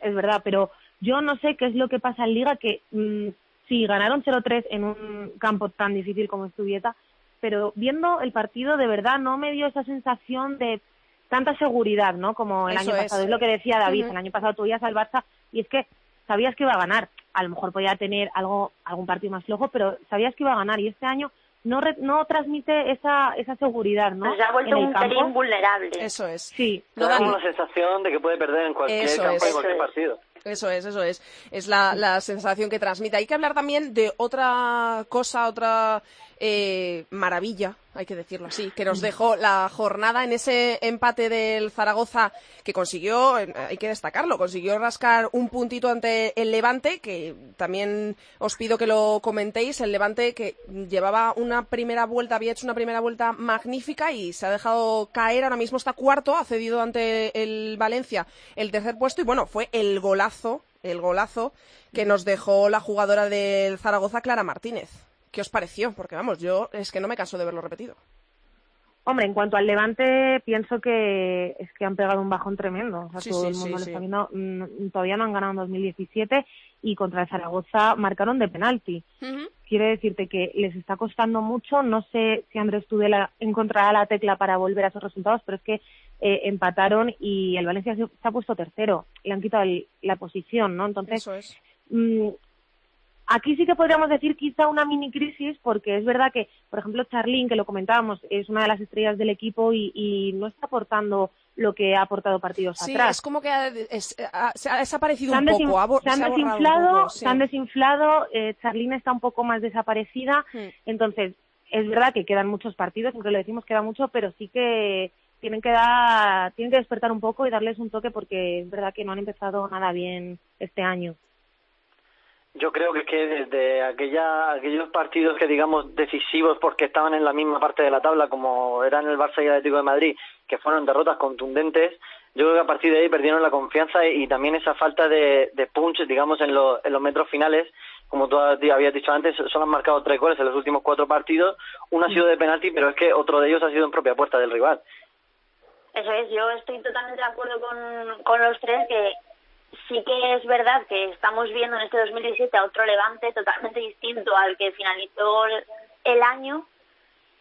Es verdad, pero yo no sé qué es lo que pasa en Liga, que mm, sí, ganaron 0-3 en un campo tan difícil como es Tubieta, pero viendo el partido de verdad no me dio esa sensación de tanta seguridad, ¿no? Como el Eso año es. pasado. Es lo que decía David, Ujú. el año pasado tú ibas al Barça y es que sabías que iba a ganar. A lo mejor podía tener algo algún partido más flojo, pero sabías que iba a ganar y este año no re- no transmite esa esa seguridad, ¿no? Pues se ha vuelto un campo. pelín vulnerable. Eso es. Sí, No, da la sensación de que puede perder en cualquier Eso campo es. y en cualquier Eso es. partido. Eso es, eso es. Es la, la sensación que transmite. Hay que hablar también de otra cosa, otra eh, maravilla, hay que decirlo así, que nos dejó la jornada en ese empate del Zaragoza que consiguió, hay que destacarlo, consiguió rascar un puntito ante el Levante, que también os pido que lo comentéis, el Levante que llevaba una primera vuelta, había hecho una primera vuelta magnífica y se ha dejado caer, ahora mismo está cuarto, ha cedido ante el Valencia el tercer puesto y bueno, fue el golazo, el golazo que nos dejó la jugadora del Zaragoza, Clara Martínez. ¿Qué os pareció? Porque vamos, yo es que no me canso de verlo repetido. Hombre, en cuanto al Levante, pienso que es que han pegado un bajón tremendo. O sea, Sí, todo sí, el mundo sí, lo sí. está viendo. Mm, Todavía no han ganado en 2017 y contra el Zaragoza marcaron de penalti. Quiere decirte que les está costando mucho. No sé si Andrés Tudela encontrará la tecla para volver a esos resultados, pero es que eh, empataron y el Valencia se, se ha puesto tercero. Le han quitado el- la posición, ¿no? Entonces, Eso es. mm, Aquí sí que podríamos decir quizá una mini crisis, porque es verdad que, por ejemplo, Charlene, que lo comentábamos, es una de las estrellas del equipo y, y no está aportando lo que ha aportado partidos Sí, atrás. es como que ha, es- ha- se ha desaparecido se un poco. ha se han se un desinflado, poco, sí. se han desinflado, eh, Charlene está un poco más desaparecida, Hmm. entonces es verdad que quedan muchos partidos, siempre lo decimos queda mucho, pero sí que tienen que dar, tienen que despertar un poco y darles un toque porque es verdad que no han empezado nada bien este año. Yo creo que es que desde aquella, aquellos partidos que digamos decisivos porque estaban en la misma parte de la tabla como eran el Barça y el Atlético de Madrid, que fueron derrotas contundentes, yo creo que a partir de ahí perdieron la confianza y, también esa falta de, de punch, digamos, en, los en los metros finales. Como tú habías dicho antes, solo han marcado tres goles en los últimos cuatro partidos. Uno ha sido de penalti, pero es que otro de ellos ha sido en propia puerta del rival. Eso es, yo estoy totalmente de acuerdo con, con los tres que sí que es verdad que estamos viendo en este 2017 a otro levante totalmente distinto al que finalizó el, año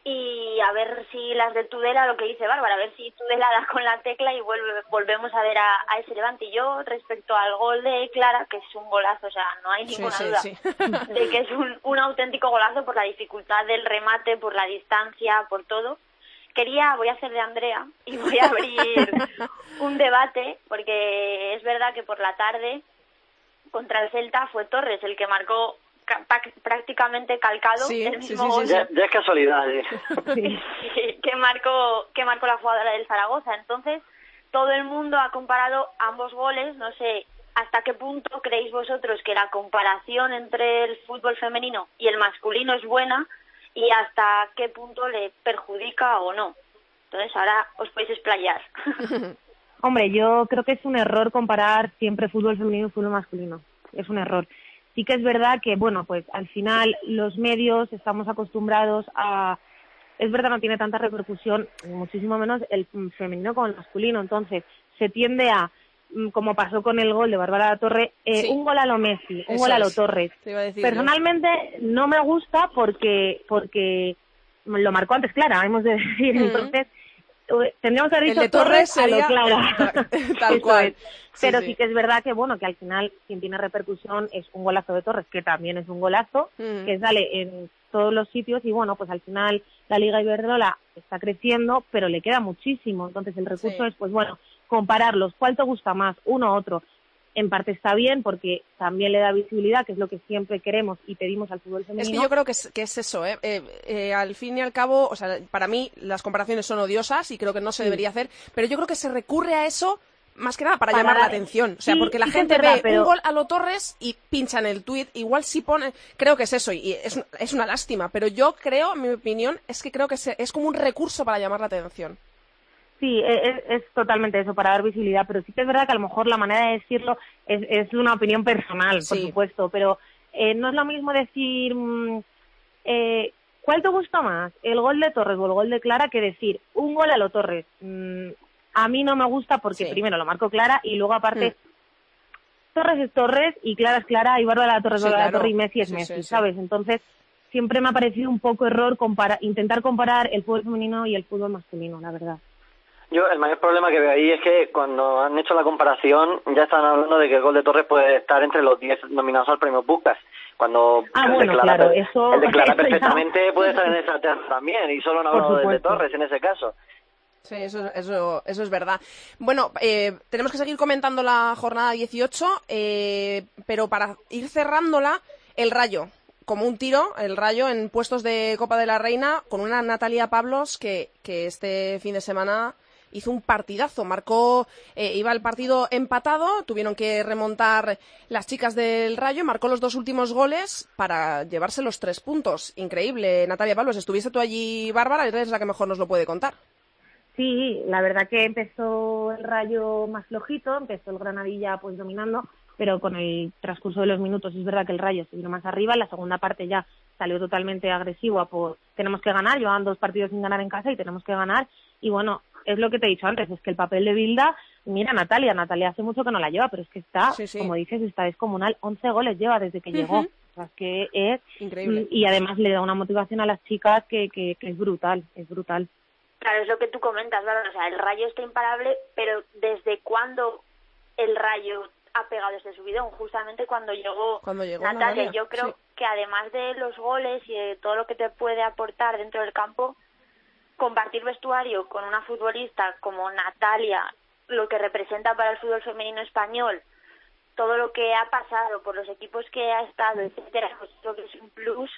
y a ver si las de Tudela, lo que dice Bárbara, a ver si Tudela da con la tecla y vuelve, volvemos a ver a, a ese levante. Y yo respecto al gol de Clara, que es un golazo, o sea, no hay ninguna sí, duda sí. de que es un, un auténtico golazo por la dificultad del remate, por la distancia, por todo. Quería, voy a hacer de Andrea y voy a abrir *laughs* un debate, porque es verdad que por la tarde contra el Celta fue Torres el que marcó prácticamente calcado Sí, el sí, mismo sí, gol Ya, ya es casualidad. ¿eh? *laughs* que marcó que marcó la jugadora del Zaragoza. Entonces, todo el mundo ha comparado ambos goles, no sé hasta qué punto creéis vosotros que la comparación entre el fútbol femenino y el masculino es buena y hasta qué punto le perjudica o no. Entonces, ahora os podéis explayar. *laughs* Hombre, yo creo que es un error comparar siempre fútbol femenino y fútbol masculino. Es un error. Sí que es verdad que, bueno, pues al final los medios estamos acostumbrados a... Es verdad, no tiene tanta repercusión, muchísimo menos el femenino como el masculino. Entonces, se tiende a, como pasó con el gol de Bárbara Torre, eh, Sí. un gol a lo Messi, un Eso gol a lo es. Torres. Personalmente no me gusta porque porque lo marcó antes Clara, hemos de *laughs* decir. Ujú. Entonces, eh, tendríamos que haber dicho de Torres a lo Clara. *laughs* tal *laughs* cual. Sí, Pero sí. sí. que es verdad que, bueno, que al final quien tiene repercusión es un golazo de Torres, que también es un golazo, Mm. que sale en todos los sitios y, bueno, pues al final la Liga Iberdrola está creciendo, pero le queda muchísimo. Entonces el recurso Sí. es, pues bueno, compararlos. ¿Cuál te gusta más? Uno u otro. En parte está bien porque también le da visibilidad, que es lo que siempre queremos y pedimos al fútbol femenino. Es que yo creo que es, que es eso, ¿eh? Eh, eh, al fin y al cabo, o sea, para mí las comparaciones son odiosas y creo que no se Sí. debería hacer, pero yo creo que se recurre a eso más que nada para, Para llamar la atención. O sea, Sí, porque la sí gente verdad, ve pero- un gol a lo Torres y pincha en el tuit, igual sí pone, creo que es eso, y es, un- es una lástima, pero yo creo, en mi opinión, es que creo que se- es como un recurso para llamar la atención. Sí, e- es, es totalmente eso, para dar visibilidad, pero sí que es verdad que a lo mejor la manera de decirlo es, es una opinión personal, por Sí. supuesto, pero eh, no es lo mismo decir, mm, eh, ¿cuál te gusta más, el gol de Torres o el gol de Clara, que decir un gol a lo Torres? Mm, a mí no me gusta porque Sí. primero lo marco Clara y luego aparte Mm. Torres es Torres y Clara es Clara y Bárbara Torres Sí, es Bárbara claro. Torres y Messi es Sí, Messi, sí, sí. ¿sabes? Entonces siempre me ha parecido un poco error compara- intentar comparar el fútbol femenino y el fútbol masculino, la verdad. Yo el mayor problema que veo ahí es que cuando han hecho la comparación ya están hablando de que el gol de Torres puede estar entre los 10 nominados al premio Pucas. Cuando Ah, el, bueno, de Clara, claro, eso- el de Clara *laughs* eso ya- perfectamente puede estar en esa terna también y solo hablado del de. Torres en ese caso. Sí, eso, eso, eso es verdad. Bueno, eh, tenemos que seguir comentando la jornada 18, eh, pero para ir cerrándola, el Rayo, como un tiro, el Rayo en puestos de Copa de la Reina, con una Natalia Pablos que, que este fin de semana hizo un partidazo, marcó, eh, iba el partido empatado, tuvieron que remontar las chicas del Rayo, marcó los dos últimos goles para llevarse los tres puntos. Increíble, Natalia Pablos, estuviste tú allí, Bárbara, eres la que mejor nos lo puede contar. Sí, la verdad que empezó el Rayo más flojito, empezó el Granadilla pues dominando, pero con el transcurso de los minutos es verdad que el Rayo se vino más arriba, la segunda parte ya salió totalmente agresivo por tenemos que ganar, llevaban dos partidos sin ganar en casa y tenemos que ganar y bueno, es lo que te he dicho antes, es que el papel de Bilda, mira Natalia, Natalia hace mucho que no la lleva, pero es que está, Sí, sí. como dices, está descomunal, 11 goles lleva desde que llegó, o sea, es que es Increíble. y además le da una motivación a las chicas que, que, que es brutal, es brutal. Claro, es lo que tú comentas, ¿verdad? O sea, el Rayo está imparable, pero ¿desde cuándo el Rayo ha pegado este subidón, justamente cuando llegó, Cuando llegó Natalia. Natalia, Yo creo sí. que además de los goles y de todo lo que te puede aportar dentro del campo, compartir vestuario con una futbolista como Natalia, lo que representa para el fútbol femenino español, todo lo que ha pasado por los equipos que ha estado, etcétera, pues creo que es un plus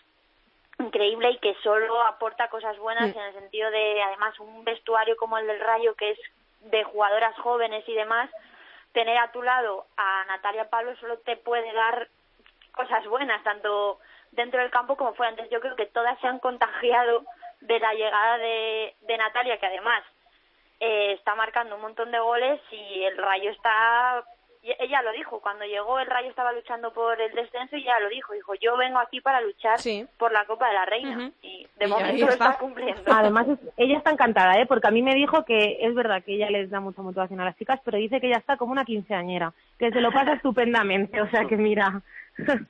increíble y que solo aporta cosas buenas en el sentido de, además, un vestuario como el del Rayo, que es de jugadoras jóvenes y demás, tener a tu lado a Natalia Pablo solo te puede dar cosas buenas, tanto dentro del campo como fuera. Entonces yo creo que todas se han contagiado de la llegada de, de Natalia, que además eh, está marcando un montón de goles y el Rayo está... y Ella lo dijo, cuando llegó el Rayo estaba luchando por el descenso y ella lo dijo, dijo, yo vengo aquí para luchar Sí. por la Copa de la Reina. Y de Y momento lo está. está cumpliendo. Además, es- ella está encantada, ¿eh? Porque a mí me dijo que es verdad que ella les da mucha motivación a las chicas, pero dice que ella está como una quinceañera, que se lo pasa estupendamente, o sea que mira. *laughs*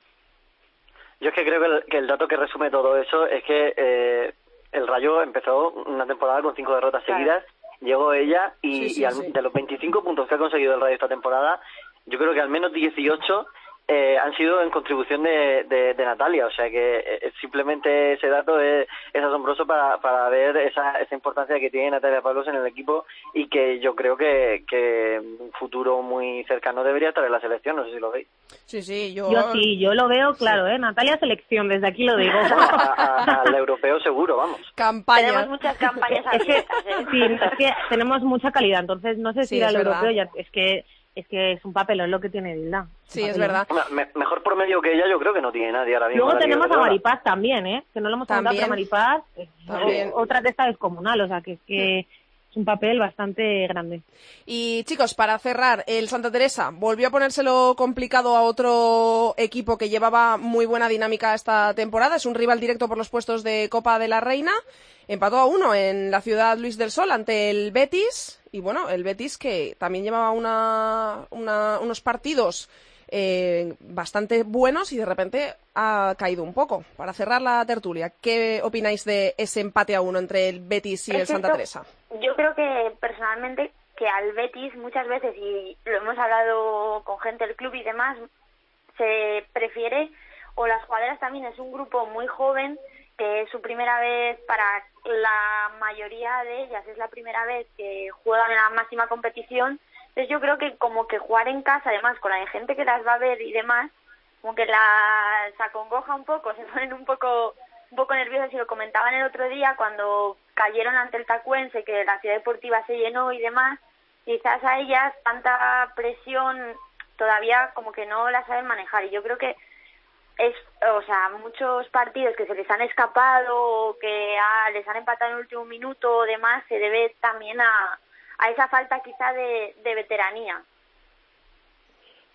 Yo es que creo que el, que el dato que resume todo eso es que eh, el Rayo empezó una temporada con cinco derrotas Claro. seguidas, llegó ella y, Sí, sí, y al- sí. de los 25 puntos que ha conseguido el Rayo esta temporada, yo creo que al menos 18 eh, han sido en contribución de, de, de Natalia, o sea que eh, simplemente ese dato es, es asombroso para, para ver esa, esa importancia que tiene Natalia Pablos en el equipo y que yo creo que, que en un futuro muy cercano debería estar en la selección, no sé si lo veis. Sí, sí, yo... Yo sí, yo lo veo claro, ¿eh? Natalia Selección, desde aquí lo digo. *laughs* A- a- al europeo seguro, vamos. Campaña. Tenemos muchas campañas es que, abiertas, ¿eh? sí, es que tenemos mucha calidad, entonces no sé Sí, si ir es al europeo ya, es que es que es un papelón lo que tiene Dilda. Sí, es verdad. Me- mejor promedio que ella yo creo que no tiene nadie ahora mismo. Luego tenemos a. Maripaz también, ¿eh? Que no lo hemos comentado, También. pero Maripaz es otra de esta descomunal, o sea que es que es un papel bastante grande. Y chicos, para cerrar, el Santa Teresa volvió a ponérselo complicado a otro equipo que llevaba muy buena dinámica esta temporada. Es un rival directo por los puestos de Copa de la Reina. Empató a uno en la ciudad Luis del Sol ante el Betis. Y bueno, el Betis que también llevaba una, una- unos partidos eh, bastante buenos y de repente ha caído un poco. Para cerrar la tertulia, ¿qué opináis de ese empate a uno entre el Betis y el Santa Teresa? Yo creo que personalmente que al Betis muchas veces, y lo hemos hablado con gente del club y demás, se prefiere, o las jugadoras también, es un grupo muy joven, que es su primera vez para la mayoría de ellas, es la primera vez que juegan en la máxima competición. Entonces yo creo que como que jugar en casa, además, con la gente que las va a ver y demás, como que las acongoja un poco, *laughs* se ponen un poco un poco nerviosas y lo comentaban el otro día cuando cayeron ante el Tacuense, que la ciudad deportiva se llenó y demás, quizás a ellas tanta presión todavía como que no la saben manejar y yo creo que es, o sea, muchos partidos que se les han escapado o que ah, les han empatado en el último minuto o demás se debe también a, a esa falta quizá de, de veteranía.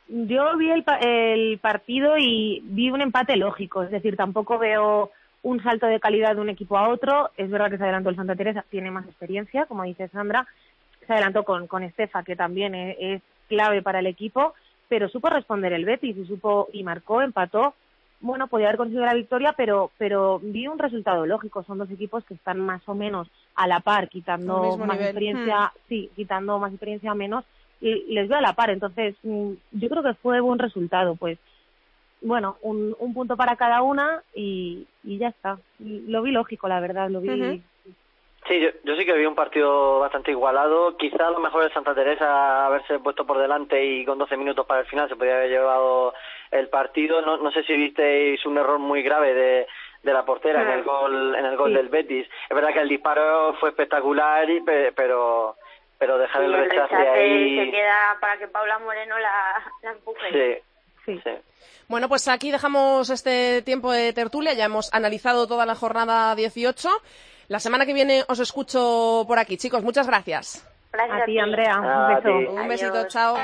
Yo vi el, el partido y vi un empate lógico, es decir, tampoco veo un salto de calidad de un equipo a otro. Es verdad que se adelantó el Santa Teresa, tiene más experiencia, como dice Sandra. Se adelantó con, con Estefa, que también es, es clave para el equipo, pero supo responder el Betis y supo y marcó, empató. Bueno, podía haber conseguido la victoria, pero pero vi un resultado lógico. Son dos equipos que están más o menos a la par, quitando más nivel. experiencia, sí, quitando más experiencia menos, y les veo a la par. Entonces, mm, yo creo que fue buen resultado. Pues, bueno, un, un punto para cada una y, y ya está. Lo vi lógico, la verdad, lo vi. Sí, yo, yo sí que vi un partido bastante igualado. Quizá a lo mejor el Santa Teresa haberse puesto por delante y con 12 minutos para el final se podía haber llevado el partido. No, no sé si visteis un error muy grave de, de la portera en el gol en el gol Sí. del Betis. Es verdad que el disparo fue espectacular, y, pe- pero pero dejar el rechace rechace ahí. se queda para que Paula Moreno la, la empuje. Sí, Sí. sí. Bueno, pues aquí dejamos este tiempo de tertulia. Ya hemos analizado toda la jornada 18. La semana que viene os escucho por aquí. Chicos, muchas gracias. Gracias A ti, Andrea. A Un beso. ti. Un Adiós. besito, chao.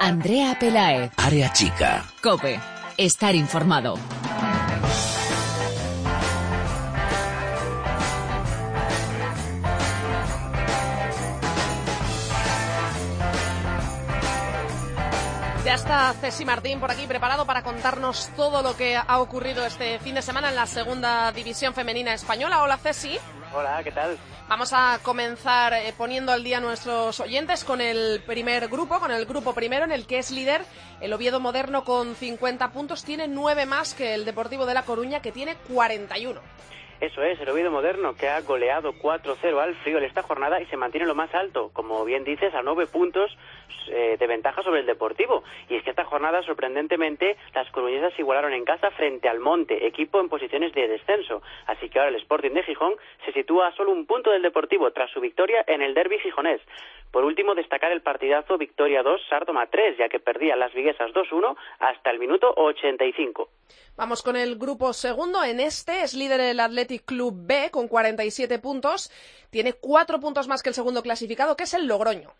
Andrea Pelaez. Área chica. Cope. Estar informado. Está Ceci Martín por aquí preparado para contarnos todo lo que ha ocurrido este fin de semana en la segunda división femenina española. Hola Ceci. Hola, ¿qué tal? Vamos a comenzar eh, poniendo al día a nuestros oyentes con el primer grupo, con el grupo primero en el que es líder el Oviedo Moderno con 50 puntos. Tiene nueve más que el Deportivo de La Coruña que tiene 41. Eso es, el Oviedo Moderno que ha goleado 4-0 al Frío en esta jornada y se mantiene lo más alto, como bien dices, a nueve puntos eh, de ventaja sobre el Deportivo. Y es que esta jornada, sorprendentemente, las coruñesas igualaron en casa frente al Monte, equipo en posiciones de descenso. Así que ahora el Sporting de Gijón se sitúa a solo un punto del Deportivo tras su victoria en el derby gijonés. Por último, destacar el partidazo Victoria 2, Sardoma 3, ya que perdían las viguesas 2-1 hasta el minuto 85. Vamos con el grupo segundo. En este es líder el Athletic Club B con 47 puntos. Tiene cuatro puntos más que el segundo clasificado, que es el Logroño.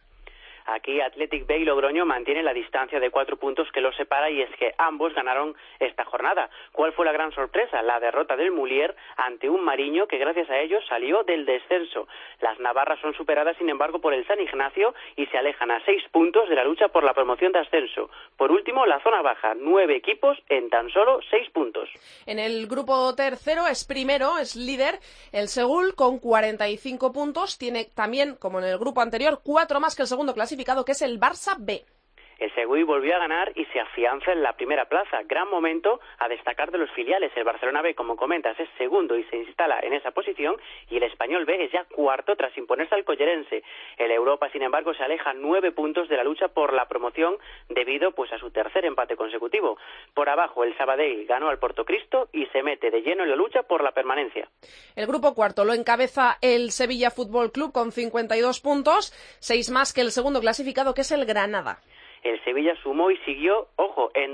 Aquí Athletic Bay y Logroño mantienen la distancia de cuatro puntos que los separa y es que ambos ganaron esta jornada. ¿Cuál fue la gran sorpresa? La derrota del Mulier ante un Mariño que gracias a ellos salió del descenso. Las navarras son superadas sin embargo por el San Ignacio y se alejan a seis puntos de la lucha por la promoción de ascenso. Por último, la zona baja, nueve equipos en tan solo seis puntos. En el grupo tercero es primero, es líder el Seúl con 45 puntos. Tiene también, como en el grupo anterior, cuatro más que el segundo clasificado que es el Barça B. El Seguí volvió a ganar y se afianza en la primera plaza. Gran momento a destacar de los filiales. El Barcelona B, como comentas, es segundo y se instala en esa posición. Y el Español B es ya cuarto tras imponerse al Collerense. El Europa, sin embargo, se aleja nueve puntos de la lucha por la promoción debido pues, a su tercer empate consecutivo. Por abajo, el Sabadell ganó al Portocristo y se mete de lleno en la lucha por la permanencia. El grupo cuarto lo encabeza el Sevilla Fútbol Club con 52 puntos, seis más que el segundo clasificado, que es el Granada el Sevilla sumó y siguió, ojo, eh,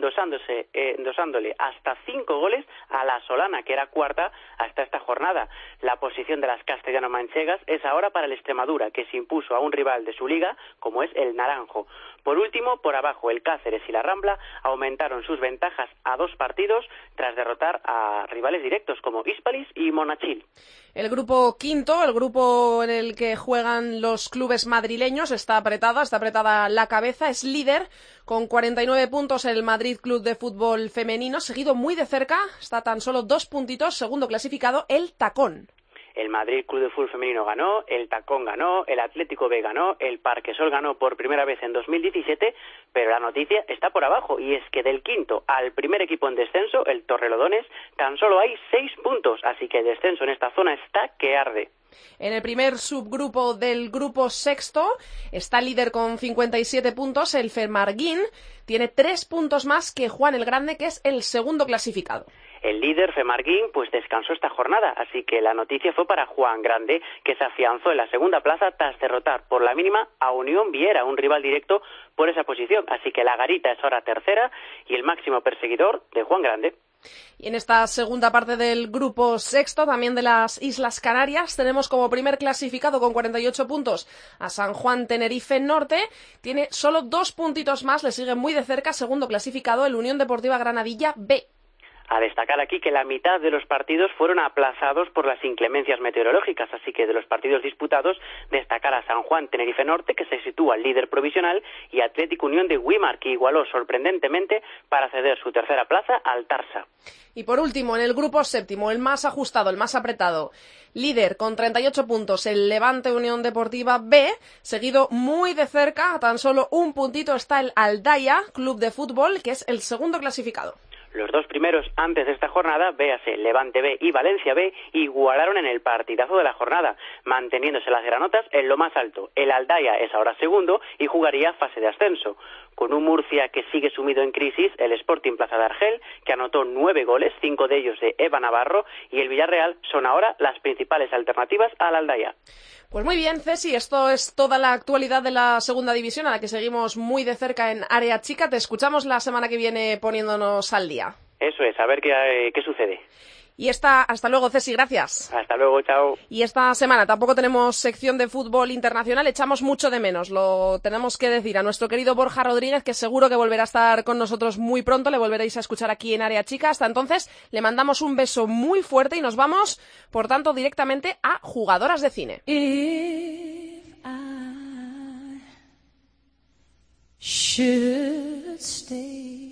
endosándole hasta cinco goles a la Solana, que era cuarta hasta esta jornada. La posición de las castellano-manchegas es ahora para el Extremadura, que se impuso a un rival de su liga, como es el Naranjo. Por último, por abajo, el Cáceres y la Rambla aumentaron sus ventajas a dos partidos tras derrotar a rivales directos como Hispalis y Monachil. El grupo quinto, el grupo en el que juegan los clubes madrileños, está apretada, está apretada la cabeza, es líder con 49 puntos el Madrid Club de Fútbol Femenino, seguido muy de cerca, está tan solo dos puntitos, segundo clasificado, el Tacón. El Madrid Club de Fútbol Femenino ganó, el Tacón ganó, el Atlético B ganó, el Parquesol ganó por primera vez en 2017, pero la noticia está por abajo y es que del quinto al primer equipo en descenso, el Torrelodones, tan solo hay seis puntos, así que el descenso en esta zona está que arde. En el primer subgrupo del grupo sexto está líder con 57 puntos el Fermarguín. Tiene tres puntos más que Juan el Grande, que es el segundo clasificado. El líder Femarguín pues descansó esta jornada, así que la noticia fue para Juan Grande, que se afianzó en la segunda plaza tras derrotar por la mínima a Unión Viera, un rival directo por esa posición. Así que la Garita es ahora tercera y el máximo perseguidor de Juan Grande. Y en esta segunda parte del grupo sexto, también de las Islas Canarias, tenemos como primer clasificado con 48 puntos a San Juan Tenerife Norte. Tiene solo dos puntitos más, le sigue muy de cerca, segundo clasificado, el Unión Deportiva Granadilla B. A destacar aquí que la mitad de los partidos fueron aplazados por las inclemencias meteorológicas, así que de los partidos disputados destacar a San Juan Tenerife Norte, que se sitúa líder provisional, y Atlético Unión de Wimar, que igualó sorprendentemente para ceder su tercera plaza al Tarsa. Y por último, en el grupo séptimo, el más ajustado, el más apretado, líder con 38 puntos, el Levante Unión Deportiva B, seguido muy de cerca, a tan solo un puntito está el Aldaya Club de Fútbol, que es el segundo clasificado. Los dos primeros antes de esta jornada, véase Levante B y Valencia B, igualaron en el partidazo de la jornada, manteniéndose las granotas en lo más alto. El Aldaya es ahora segundo y jugaría fase de ascenso. Con un Murcia que sigue sumido en crisis, el Sporting Plaza de Argel, que anotó nueve goles, cinco de ellos de Eva Navarro, y el Villarreal son ahora las principales alternativas al Aldaya. Pues muy bien, Ceci, esto es toda la actualidad de la segunda división a la que seguimos muy de cerca en Área Chica. Te escuchamos la semana que viene poniéndonos al día. Eso es, a ver qué, qué sucede. Y esta, hasta luego, Ceci, gracias. Hasta luego, chao. Y esta semana tampoco tenemos sección de fútbol internacional, echamos mucho de menos, lo tenemos que decir a nuestro querido Borja Rodríguez, que seguro que volverá a estar con nosotros muy pronto, le volveréis a escuchar aquí en Área Chica. Hasta entonces, le mandamos un beso muy fuerte y nos vamos, por tanto, directamente a jugadoras de cine. should stay,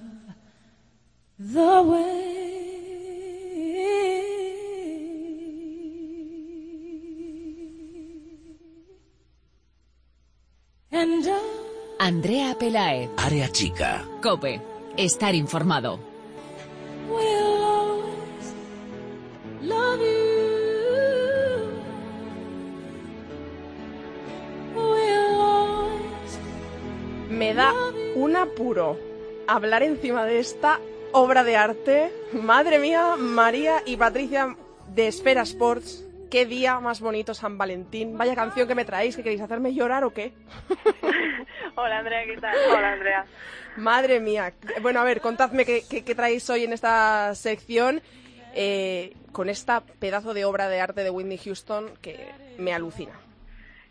Pelaez. Área chica. Cope. Estar informado. Me da un apuro hablar encima de esta obra de arte. Madre mía, María y Patricia de Esfera Sports. Qué día más bonito San Valentín. Vaya canción que me traéis, que queréis hacerme llorar o qué. *laughs* Hola Andrea, ¿qué tal? Hola Andrea. Madre mía. Bueno, a ver, contadme qué, qué- qué traéis hoy en esta sección eh, con esta pedazo de obra de arte de Whitney Houston que me alucina.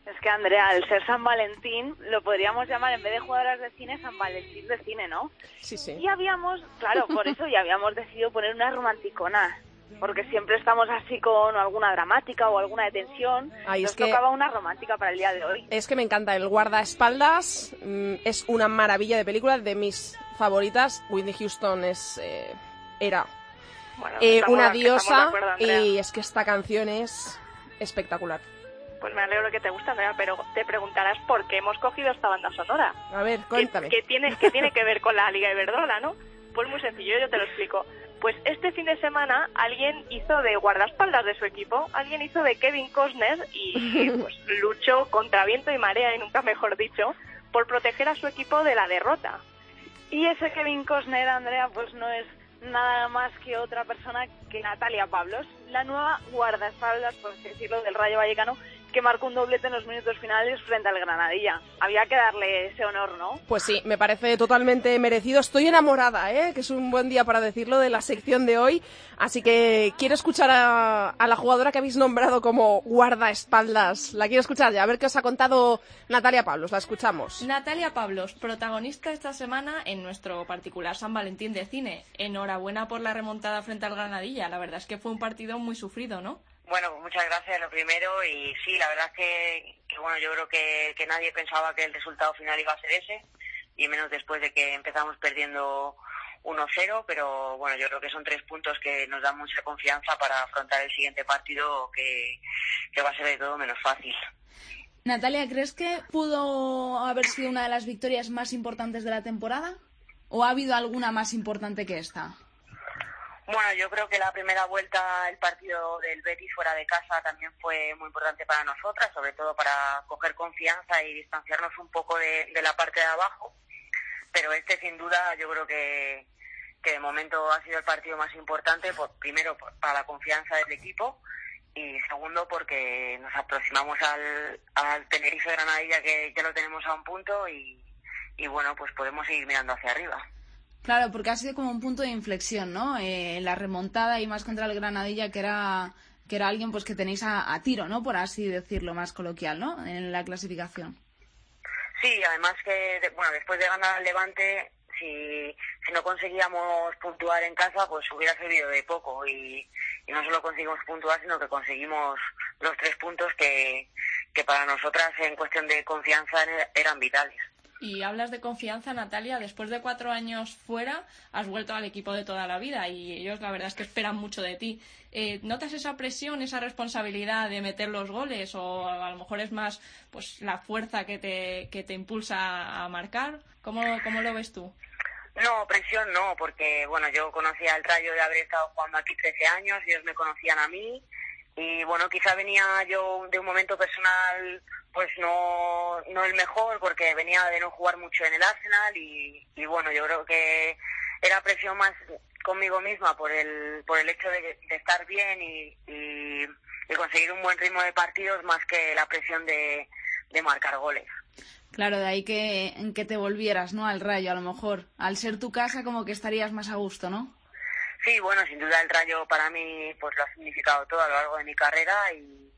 Es que Andrea, al ser San Valentín, lo podríamos llamar en vez de jugadoras de cine, San Valentín de cine, ¿no? Sí, sí. Y habíamos, claro, por eso ya habíamos decidido poner una romanticona. Porque siempre estamos así con alguna dramática o alguna de tensión. Ay, Nos es que- tocaba una romántica para el día de hoy. Es que me encanta el guardaespaldas. mm, es una maravilla de película, de mis favoritas. Whitney Houston es eh, era Bueno, eh, una diosa acuerdo, y es que esta canción es espectacular. Pues me alegro que te guste, Andrea, pero te preguntarás por qué hemos cogido esta banda sonora. A ver, cuéntame. ¿Qué, qué tiene, qué tiene que ver con la Liga Iberdrola, no? Pues muy sencillo, yo te lo explico. Pues este fin de semana alguien hizo de guardaespaldas de su equipo, alguien hizo de Kevin Costner y *laughs* pues luchó contra viento y marea, y nunca mejor dicho, por proteger a su equipo de la derrota. Y ese Kevin Costner, Andrea, pues no es nada más que otra persona que Natalia Pablos, la nueva guardaespaldas, por así decirlo, del Rayo Vallecano, que marcó un doblete en los minutos finales frente al Granadilla. Había que darle ese honor, ¿no? Pues sí, me parece totalmente merecido. Estoy enamorada, ¿eh? que es un buen día para decirlo de la sección de hoy. Así que quiero escuchar a, a la jugadora que habéis nombrado como guardaespaldas. La quiero escuchar ya, a ver qué os ha contado Natalia Pablos. La escuchamos. Natalia Pablos, protagonista esta semana en nuestro particular San Valentín de cine. Enhorabuena por la remontada frente al Granadilla. La verdad es que fue un partido muy sufrido, ¿no? Bueno, pues muchas gracias lo primero y sí, la verdad es que, bueno, yo creo que, que nadie pensaba que el resultado final iba a ser ese y menos después de que empezamos perdiendo 1-0, pero bueno, yo creo que son tres puntos que nos dan mucha confianza para afrontar el siguiente partido que, que va a ser de todo menos fácil. Natalia, ¿crees que pudo haber sido una de las victorias más importantes de la temporada? ¿O ha habido alguna más importante que esta? Bueno, yo creo que la primera vuelta, el partido del Betis fuera de casa también fue muy importante para nosotras, sobre todo para coger confianza y distanciarnos un poco de, de la parte de abajo. Pero este, sin duda, yo creo que, que de momento ha sido el partido más importante, por, primero por- para la confianza del equipo y segundo porque nos aproximamos al, al Tenerife Granadilla que ya lo tenemos a un punto y, y bueno, pues podemos seguir mirando hacia arriba. Claro, porque ha sido como un punto de inflexión, ¿no? Eh, la remontada y más contra el Granadilla, que era que era alguien pues que tenéis a, a tiro, ¿no? Por así decirlo, más coloquial, ¿no? En la clasificación. Sí, además que, bueno, después de ganar al Levante, si, si no conseguíamos puntuar en casa, pues hubiera servido de poco. Y, y no solo conseguimos puntuar, sino que conseguimos los tres puntos que, que para nosotras en cuestión de confianza er- eran vitales. Y hablas de confianza, Natalia. Después de cuatro años fuera, has vuelto al equipo de toda la vida y ellos, la verdad, es que esperan mucho de ti. Eh, ¿Notas esa presión, esa responsabilidad de meter los goles o a lo mejor es más pues la fuerza que te, que te impulsa a marcar? ¿Cómo, cómo lo ves tú? No, presión no, porque bueno, yo conocía el Rayo de haber estado jugando aquí 13 años, ellos me conocían a mí y bueno, quizá venía yo de un momento personal pues no, no el mejor porque venía de no jugar mucho en el Arsenal y, y bueno, yo creo que era presión más conmigo misma por el, por el hecho de, estar bien y, y, y conseguir un buen ritmo de partidos más que la presión de, de marcar goles. Claro, de ahí que, que te volvieras, ¿no? Al rayo, a lo mejor. Al ser tu casa, como que estarías más a gusto, ¿no? Sí, bueno, sin duda el Rayo para mí pues lo ha significado todo a lo largo de mi carrera y,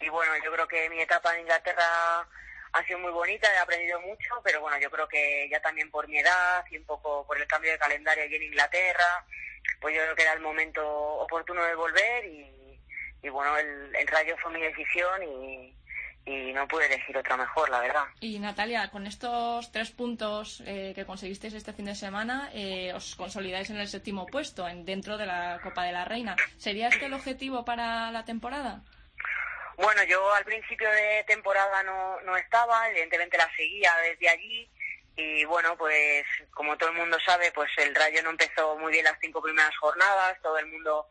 y bueno, yo creo que mi etapa en Inglaterra ha sido muy bonita, he aprendido mucho, pero bueno, yo creo que ya también por mi edad y un poco por el cambio de calendario allí en Inglaterra, pues yo creo que era el momento oportuno de volver y, y bueno, el, el Rayo fue mi decisión y, y no pude elegir otra mejor, la verdad. Y Natalia, con estos tres puntos eh, que conseguisteis este fin de semana, eh, os consolidáis en el séptimo puesto en, dentro de la Copa de la Reina. ¿Sería este el objetivo para la temporada? Bueno, yo al principio de temporada no, no estaba, evidentemente la seguía desde allí y bueno, pues como todo el mundo sabe, pues el Rayo no empezó muy bien las cinco primeras jornadas, todo el mundo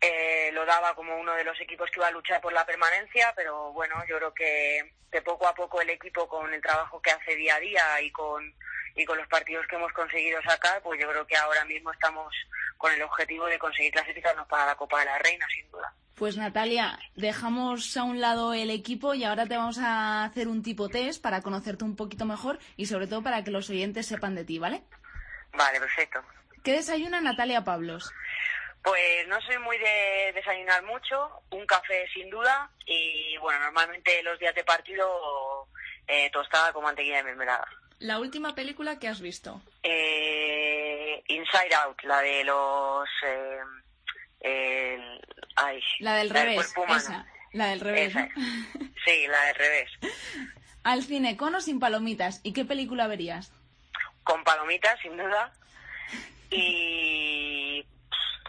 eh, lo daba como uno de los equipos que iba a luchar por la permanencia, pero bueno, yo creo que, que poco a poco el equipo con el trabajo que hace día a día y con y con los partidos que hemos conseguido sacar, pues yo creo que ahora mismo estamos con el objetivo de conseguir clasificarnos para la Copa de la Reina, sin duda. Pues Natalia, dejamos a un lado el equipo y ahora te vamos a hacer un tipo test para conocerte un poquito mejor y sobre todo para que los oyentes sepan de ti, ¿vale? Vale, perfecto. ¿Qué desayuna Natalia Pablos? Pues no soy muy de desayunar mucho, un café sin duda y bueno, normalmente los días de partido eh, tostada con mantequilla de mermelada. La última película que has visto. Eh, Inside Out, la de los... Eh, el- ay, La del revés, esa. La del revés. Sí, la del revés. *laughs* Al cine, con o sin palomitas. ¿Y qué película verías? Con palomitas, sin duda. Y *laughs*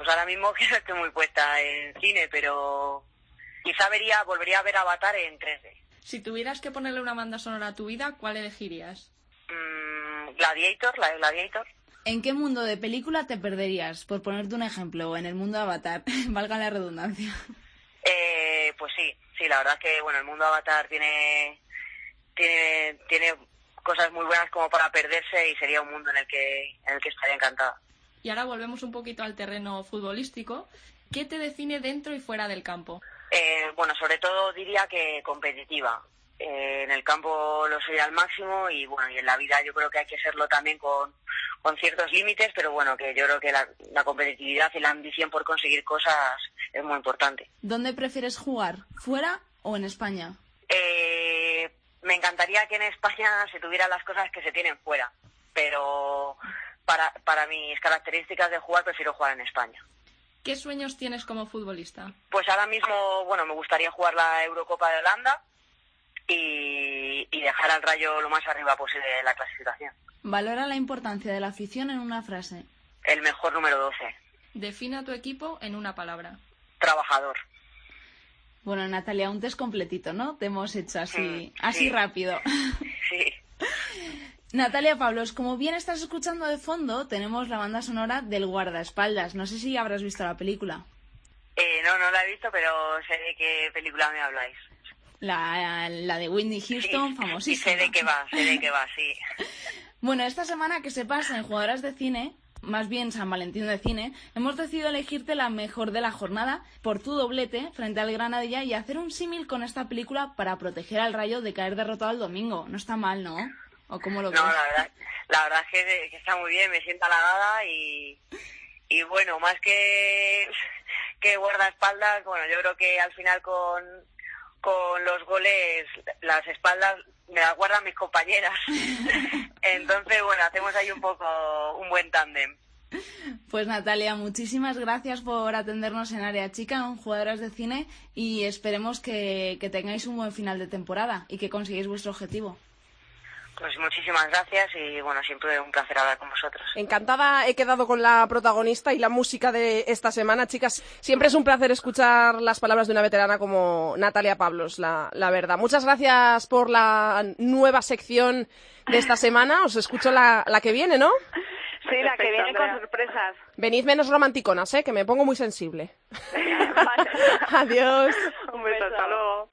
pues ahora mismo *laughs* que no estoy muy puesta en cine, pero quizá vería, volvería a ver Avatar en 3D. Si tuvieras que ponerle una banda sonora a tu vida, ¿cuál elegirías? Mm, Gladiator, la de Gladiator. ¿En qué mundo de película te perderías? Por ponerte un ejemplo, en el mundo de Avatar, *laughs* valga la redundancia. Eh, pues sí, sí, la verdad es que bueno, el mundo Avatar tiene, tiene, tiene cosas muy buenas como para perderse y sería un mundo en el que, en el que estaría encantada. Y ahora volvemos un poquito al terreno futbolístico. ¿Qué te define dentro y fuera del campo? Eh, bueno, sobre todo diría que competitiva. Eh, en el campo lo soy al máximo y bueno, y en la vida yo creo que hay que serlo también con, con ciertos límites, pero bueno, que yo creo que la, la competitividad y la ambición por conseguir cosas es muy importante. ¿Dónde prefieres jugar? ¿Fuera o en España? Eh, me encantaría que en España se tuvieran las cosas que se tienen fuera, pero para, para mis características de jugar prefiero jugar en España. ¿Qué sueños tienes como futbolista? Pues ahora mismo, bueno, me gustaría jugar la Eurocopa de Holanda y, y dejar al Rayo lo más arriba posible de la clasificación. Valora la importancia de la afición en una frase. El mejor número 12, Define a tu equipo en una palabra. trabajador. Bueno, Natalia, un test completito, ¿no? Te hemos hecho así, Mm, así sí. rápido. *laughs* Sí. *laughs* Natalia Pablos, como bien estás escuchando de fondo, tenemos la banda sonora del guardaespaldas. No sé si habrás visto la película. Eh, no, no la he visto, pero sé de qué película me habláis. La, la de Whitney Houston, Y famosísima. sé de qué va, sé de qué va, sí. *laughs* Bueno, esta semana que se pasa en Jugadoras de Cine, más bien San Valentín de Cine, hemos decidido elegirte la mejor de la jornada por tu doblete frente al Granadilla y hacer un símil con esta película para proteger al Rayo de caer derrotado el domingo. No está mal, ¿no? ¿O cómo lo ves? No, la verdad, la verdad es que, que está muy bien, me siento halagada y, y bueno, más que, que guardaespaldas, bueno, yo creo que al final con, con los goles, las espaldas me las guardan mis compañeras. *laughs* Entonces, bueno, hacemos ahí un poco un buen tándem. Pues Natalia, muchísimas gracias por atendernos en Área Chica, en Jugadoras de Cine, y esperemos que, que tengáis un buen final de temporada y que consigáis vuestro objetivo. Pues muchísimas gracias y bueno, siempre un placer hablar con vosotros. Encantada he quedado con la protagonista y la música de esta semana. Chicas, siempre es un placer escuchar las palabras de una veterana como Natalia Pablos, la, la verdad. Muchas gracias por la nueva sección de esta semana. Os escucho la, la que viene, ¿no? Sí, la que viene con sorpresas. Venid menos romanticonas, ¿eh? que me pongo muy sensible. *laughs* *laughs* Adiós. Un beso, hasta luego.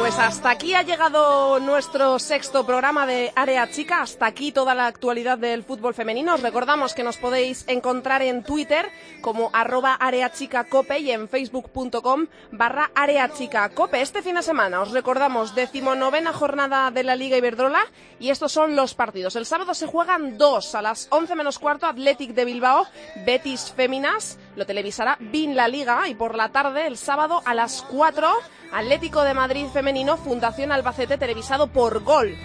Pues hasta aquí ha llegado nuestro sexto programa de Área Chica. Hasta aquí toda la actualidad del fútbol femenino. Os recordamos que nos podéis encontrar en Twitter como arroba areachicacope y en facebook.com barra areachicacope. Este fin de semana os recordamos decimonovena jornada de la Liga Iberdrola y estos son los partidos. El sábado se juegan dos a las 11 menos cuarto Athletic de Bilbao, Betis Féminas. Lo televisará BIN La Liga y por la tarde el sábado a las 4 Atlético de Madrid Femenino, Fundación Albacete, televisado por Gol.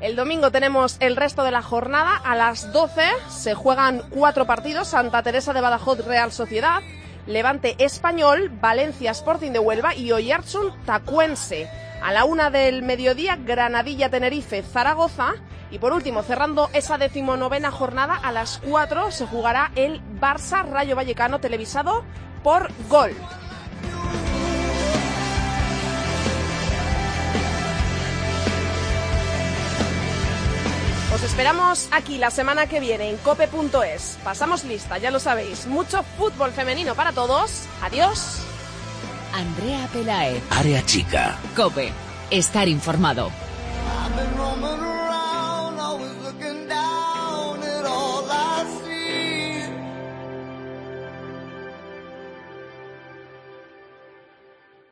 El domingo tenemos el resto de la jornada. A las 12 se juegan cuatro partidos. Santa Teresa de Badajoz, Real Sociedad. Levante Español, Valencia Sporting de Huelva y Oyarzun Tacuense. A la una del mediodía, Granadilla Tenerife, Zaragoza. Y por último, cerrando esa decimonovena jornada, a las 4 se jugará el Barça Rayo Vallecano televisado por Gol. Os esperamos aquí la semana que viene en cope.es. Pasamos lista, ya lo sabéis. Mucho fútbol femenino para todos. Adiós. Andrea Pelae. Área chica. Cope. Estar informado. last